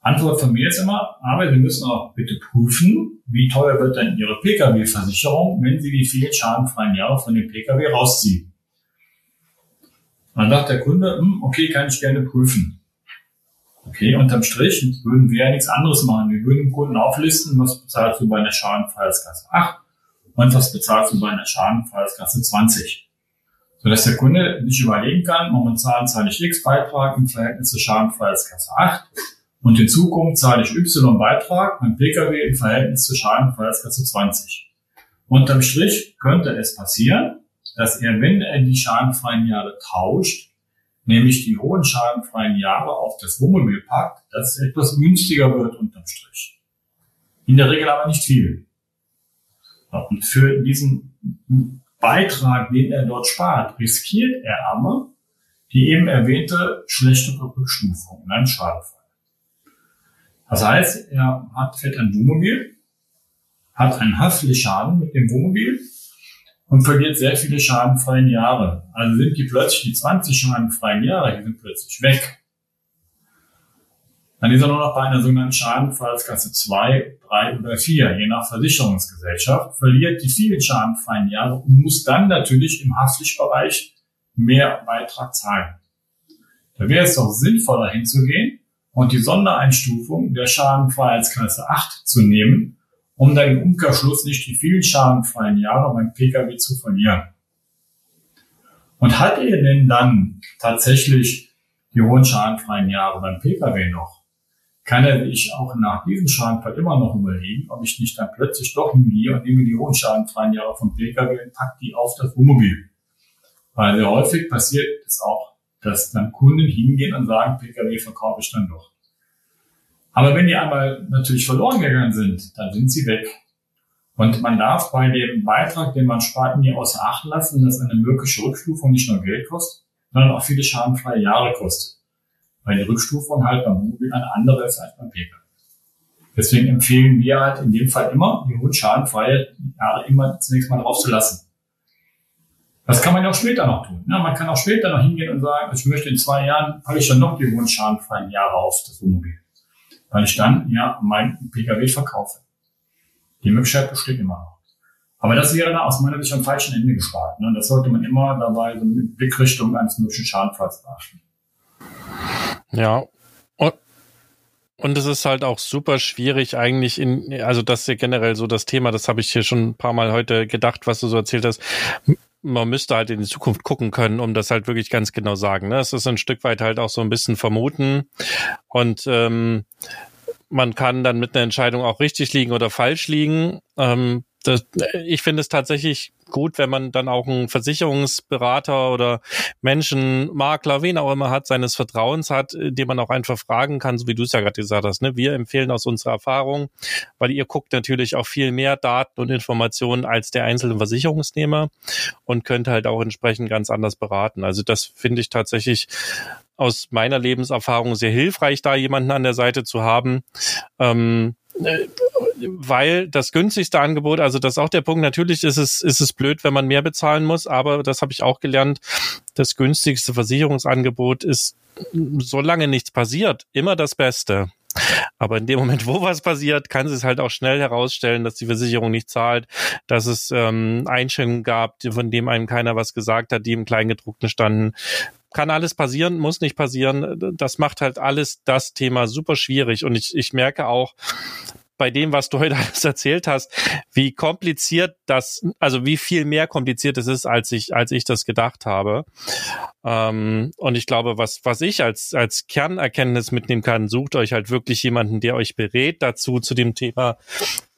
Antwort von mir ist immer, aber Sie müssen auch bitte prüfen, wie teuer wird denn Ihre Pkw-Versicherung, wenn Sie die vielen schadenfreien Jahre von dem Pkw rausziehen. Dann sagt der Kunde, hm, okay, kann ich gerne prüfen. Okay, unterm Strich würden wir ja nichts anderes machen. Wir würden dem Kunden auflisten, was bezahlst du bei einer Schadenfallskasse 8 und was bezahlst du bei einer Schadenfallskasse 20 sodass der Kunde sich überlegen kann, momentan zahle ich X Beitrag im Verhältnis zur Schadenfallskasse 8 und in Zukunft zahle ich Y Beitrag beim Pkw im Verhältnis zur Schadenfallskasse 20. Unterm Strich könnte es passieren, dass er, wenn er die schadenfreien Jahre tauscht, nämlich die hohen schadenfreien Jahre auf das Wohnmobil packt, dass es etwas günstiger wird unterm Strich. In der Regel aber nicht viel. Und für diesen Beitrag, den er dort spart, riskiert er aber die eben erwähnte schlechte Rückstufung in einem Schadenfall. Das heißt, er hat, fährt ein Wohnmobil, hat einen Haftpflichtschaden mit dem Wohnmobil und verliert sehr viele schadenfreien Jahre. Also sind die plötzlich die 20 schadenfreien Jahre, die sind plötzlich weg. Dann ist er nur noch bei einer sogenannten Schadenfallskasse 2, 3 oder 4, je nach Versicherungsgesellschaft, verliert die vielen schadenfreien Jahre und muss dann natürlich im Haftpflichtbereich mehr Beitrag zahlen. Da wäre es doch sinnvoller hinzugehen und die Sondereinstufung der Schadenfreiheitsklasse 8 zu nehmen, um dann im Umkehrschluss nicht die vielen schadenfreien Jahre beim Pkw zu verlieren. Und hat er denn dann tatsächlich die hohen schadenfreien Jahre beim Pkw noch? Kann er sich auch nach diesem Schadenfall immer noch überlegen, ob ich nicht dann plötzlich doch hingehe und nehme die hohen schadenfreien Jahre vom Pkw und pack die auf das Wohnmobil. Weil sehr häufig passiert es auch, dass dann Kunden hingehen und sagen, Pkw verkaufe ich dann doch. Aber wenn die einmal natürlich verloren gegangen sind, dann sind sie weg. Und man darf bei dem Beitrag, den man spart, nie außer Acht lassen, dass eine mögliche Rückstufung nicht nur Geld kostet, sondern auch viele schadenfreie Jahre kostet weil die Rückstufung halt beim Wohnmobil eine andere ist als beim Pkw. Deswegen empfehlen wir halt in dem Fall immer, die hohen schadenfreie Jahre immer zunächst mal drauf zu lassen. Das kann man ja auch später noch tun. Ja, man kann auch später noch hingehen und sagen, ich möchte in zwei Jahren, packe ich dann noch die hohen schadenfreien Jahre auf das Wohnmobil. Weil ich dann ja mein Pkw verkaufe. Die Möglichkeit besteht immer noch. Aber das wäre dann aus meiner Sicht am falschen Ende gespart. Ne? Das sollte man immer dabei so mit Blickrichtung eines möglichen Schadenfalls beachten. Ja. Und, und es ist halt auch super schwierig eigentlich in, also das ist ja generell so das Thema, das habe ich hier schon ein paar Mal heute gedacht, was du so erzählt hast. Man müsste halt in die Zukunft gucken können, um das halt wirklich ganz genau sagen. Ne? Es ist ein Stück weit halt auch so ein bisschen vermuten. Und ähm, man kann dann mit einer Entscheidung auch richtig liegen oder falsch liegen. Ähm, das, ich finde es tatsächlich gut, wenn man dann auch einen Versicherungsberater oder Menschen, Makler, wen auch immer hat, seines Vertrauens hat, den man auch einfach fragen kann, so wie du es ja gerade gesagt hast. Ne? Wir empfehlen aus unserer Erfahrung, weil ihr guckt natürlich auch viel mehr Daten und Informationen als der einzelne Versicherungsnehmer und könnt halt auch entsprechend ganz anders beraten. Also das finde ich tatsächlich aus meiner Lebenserfahrung sehr hilfreich, da jemanden an der Seite zu haben. Ähm, äh, weil das günstigste Angebot, also das ist auch der Punkt, natürlich ist es, ist es blöd, wenn man mehr bezahlen muss, aber das habe ich auch gelernt, das günstigste Versicherungsangebot ist, solange nichts passiert, immer das Beste. Aber in dem Moment, wo was passiert, kann es halt auch schnell herausstellen, dass die Versicherung nicht zahlt, dass es ähm, Einschränkungen gab, von dem einem keiner was gesagt hat, die im Kleingedruckten standen. Kann alles passieren, muss nicht passieren. Das macht halt alles das Thema super schwierig. Und ich, ich merke auch, bei dem, was du heute <laughs> alles erzählt hast, wie kompliziert das, also wie viel mehr kompliziert es ist, als ich, als ich das gedacht habe. Ähm, und ich glaube, was, was ich als, als Kernerkenntnis mitnehmen kann, sucht euch halt wirklich jemanden, der euch berät dazu zu dem Thema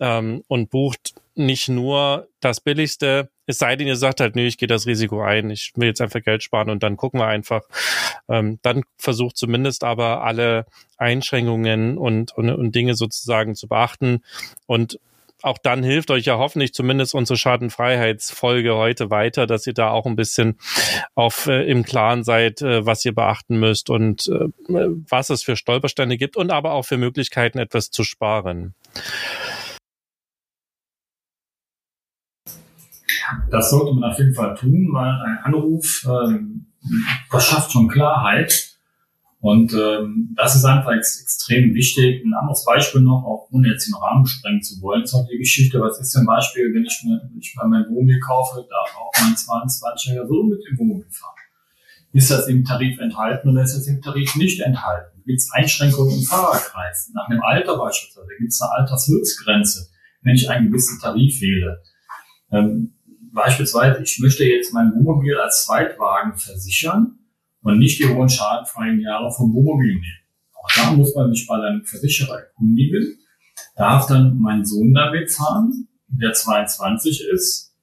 ähm, und bucht nicht nur das Billigste, es sei denn, ihr sagt halt, nö, ich gehe das Risiko ein, ich will jetzt einfach Geld sparen und dann gucken wir einfach. Ähm, dann versucht zumindest aber alle Einschränkungen und, und, und Dinge sozusagen zu beachten. Und auch dann hilft euch ja hoffentlich zumindest unsere Schadenfreiheitsfolge heute weiter, dass ihr da auch ein bisschen auf äh, im Klaren seid, äh, was ihr beachten müsst und äh, was es für Stolpersteine gibt und aber auch für Möglichkeiten, etwas zu sparen. Das sollte man auf jeden Fall tun, weil ein Anruf äh, verschafft schon Klarheit Und ähm, das ist einfach ex extrem wichtig. Ein anderes Beispiel noch, auch ohne jetzt den Rahmen sprengen zu wollen, ist auch die Geschichte, was ist zum Beispiel, wenn ich, mir, wenn ich mal mein Wohnmobil kaufe, darf auch mein 22er so mit dem Wohnmobil fahren. Ist das im Tarif enthalten oder ist das im Tarif nicht enthalten? Gibt es Einschränkungen im Fahrerkreis? Nach dem Alter beispielsweise gibt es eine Altershöchstgrenze, wenn ich einen gewissen Tarif wähle. Ähm, beispielsweise, ich möchte jetzt mein Wohnmobil als Zweitwagen versichern und nicht die hohen schadenfreien Jahre vom Wohnmobil nehmen. Auch da muss man sich bei einem Versicherer erkundigen. Darf dann mein Sohn damit fahren, der 22 ist?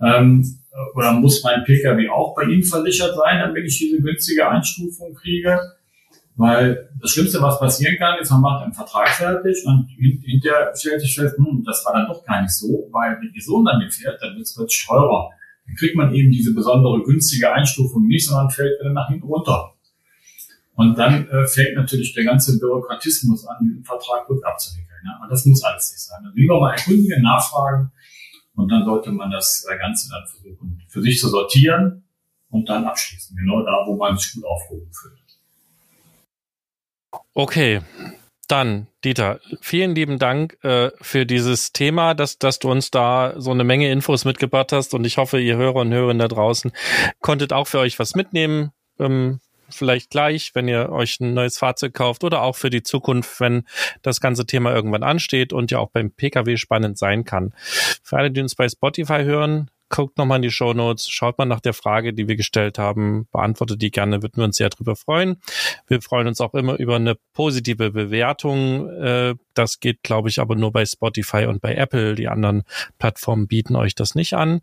Ähm, oder muss mein Pkw auch bei ihm versichert sein, damit ich diese günstige Einstufung kriege? Weil das Schlimmste, was passieren kann, ist, man macht einen Vertrag fertig und hinterher stellt sich fest, hm, das war dann doch gar nicht so, weil wenn Ihr Sohn damit fährt, dann wird es teurer. Dann kriegt man eben diese besondere günstige Einstufung nicht, sondern fällt wieder nach hinten runter. Und dann äh, fängt natürlich der ganze Bürokratismus an, den Vertrag rückabzuwickeln. Ja? Aber das muss alles nicht sein. Also lieber mal erkundigen, nachfragen und dann sollte man das Ganze dann versuchen, für sich zu sortieren und dann abschließen. Genau da, wo man sich gut aufgehoben fühlt. Okay, dann, Dieter, vielen lieben Dank äh, für dieses Thema, dass, dass du uns da so eine Menge Infos mitgebracht hast und ich hoffe, ihr Hörer und Hörerinnen da draußen konntet auch für euch was mitnehmen. Ähm, vielleicht gleich, wenn ihr euch ein neues Fahrzeug kauft oder auch für die Zukunft, wenn das ganze Thema irgendwann ansteht und ja auch beim Pkw spannend sein kann. Für alle, die uns bei Spotify hören, guckt nochmal in die Show Notes, schaut mal nach der Frage, die wir gestellt haben, beantwortet die gerne, würden wir uns sehr drüber freuen. Wir freuen uns auch immer über eine positive Bewertung. Äh, das geht, glaube ich, aber nur bei Spotify und bei Apple. Die anderen Plattformen bieten euch das nicht an.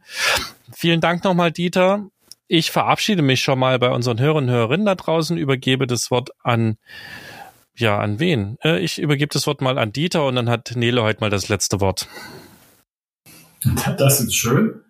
Vielen Dank nochmal, Dieter. Ich verabschiede mich schon mal bei unseren Hörern und Hörerinnen da draußen, übergebe das Wort an ja, an wen? Äh, ich übergebe das Wort mal an Dieter und dann hat Nele heute mal das letzte Wort. Das ist schön.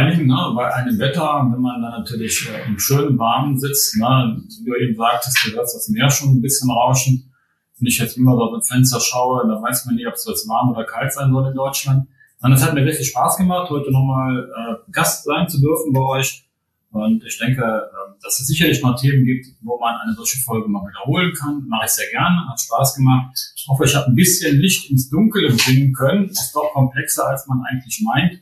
Dingen ne, bei einem Wetter, wenn man dann natürlich äh, im schönen Warmen sitzt, ne, wie du eben sagtest, du hörst das Meer schon ein bisschen rauschen. Wenn ich jetzt immer dort im Fenster schaue, dann weiß man nicht, ob es jetzt warm oder kalt sein soll in Deutschland. Und es hat mir richtig Spaß gemacht, heute nochmal äh, Gast sein zu dürfen bei euch. Und ich denke, äh, dass es sicherlich noch Themen gibt, wo man eine solche Folge mal wiederholen kann. Mache ich sehr gerne, hat Spaß gemacht. Ich hoffe, ich habe ein bisschen Licht ins Dunkle bringen können. Ist doch komplexer, als man eigentlich meint.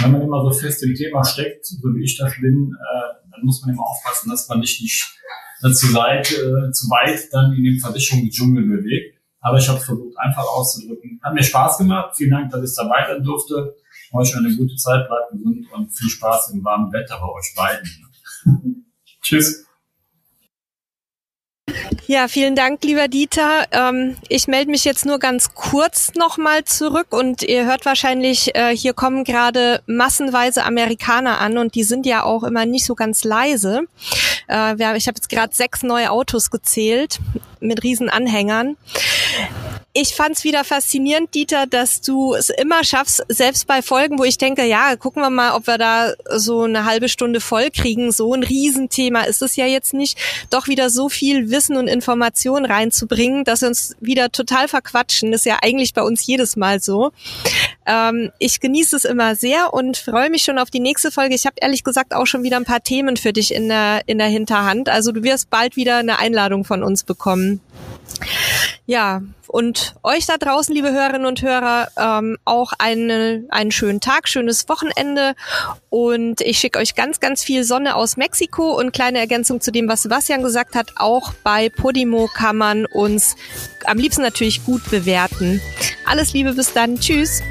Wenn man immer so fest im Thema steckt, so wie ich das bin, äh, dann muss man immer aufpassen, dass man nicht, nicht zu, weit, äh, zu weit dann in den Versicherungsdschungel bewegt. Aber ich habe versucht, einfach auszudrücken. Hat mir Spaß gemacht. Vielen Dank, dass ich dabei sein durfte. Euch eine gute Zeit, bleibt gesund und viel Spaß im warmen Wetter bei euch beiden. <laughs> Tschüss. Ja, vielen Dank, lieber Dieter. Ähm, ich melde mich jetzt nur ganz kurz nochmal zurück und ihr hört wahrscheinlich, äh, hier kommen gerade massenweise Amerikaner an und die sind ja auch immer nicht so ganz leise. Äh, wir, ich habe jetzt gerade sechs neue Autos gezählt mit riesen Anhängern ich fand es wieder faszinierend, Dieter, dass du es immer schaffst, selbst bei Folgen, wo ich denke, ja, gucken wir mal, ob wir da so eine halbe Stunde voll kriegen. So ein Riesenthema ist es ja jetzt nicht, doch wieder so viel Wissen und Information reinzubringen, dass wir uns wieder total verquatschen. Das ist ja eigentlich bei uns jedes Mal so. Ähm, ich genieße es immer sehr und freue mich schon auf die nächste Folge. Ich habe ehrlich gesagt auch schon wieder ein paar Themen für dich in der, in der Hinterhand. Also du wirst bald wieder eine Einladung von uns bekommen. Ja, und euch da draußen, liebe Hörerinnen und Hörer, ähm, auch eine, einen schönen Tag, schönes Wochenende. Und ich schicke euch ganz, ganz viel Sonne aus Mexiko und kleine Ergänzung zu dem, was Sebastian gesagt hat. Auch bei Podimo kann man uns am liebsten natürlich gut bewerten. Alles Liebe, bis dann. Tschüss.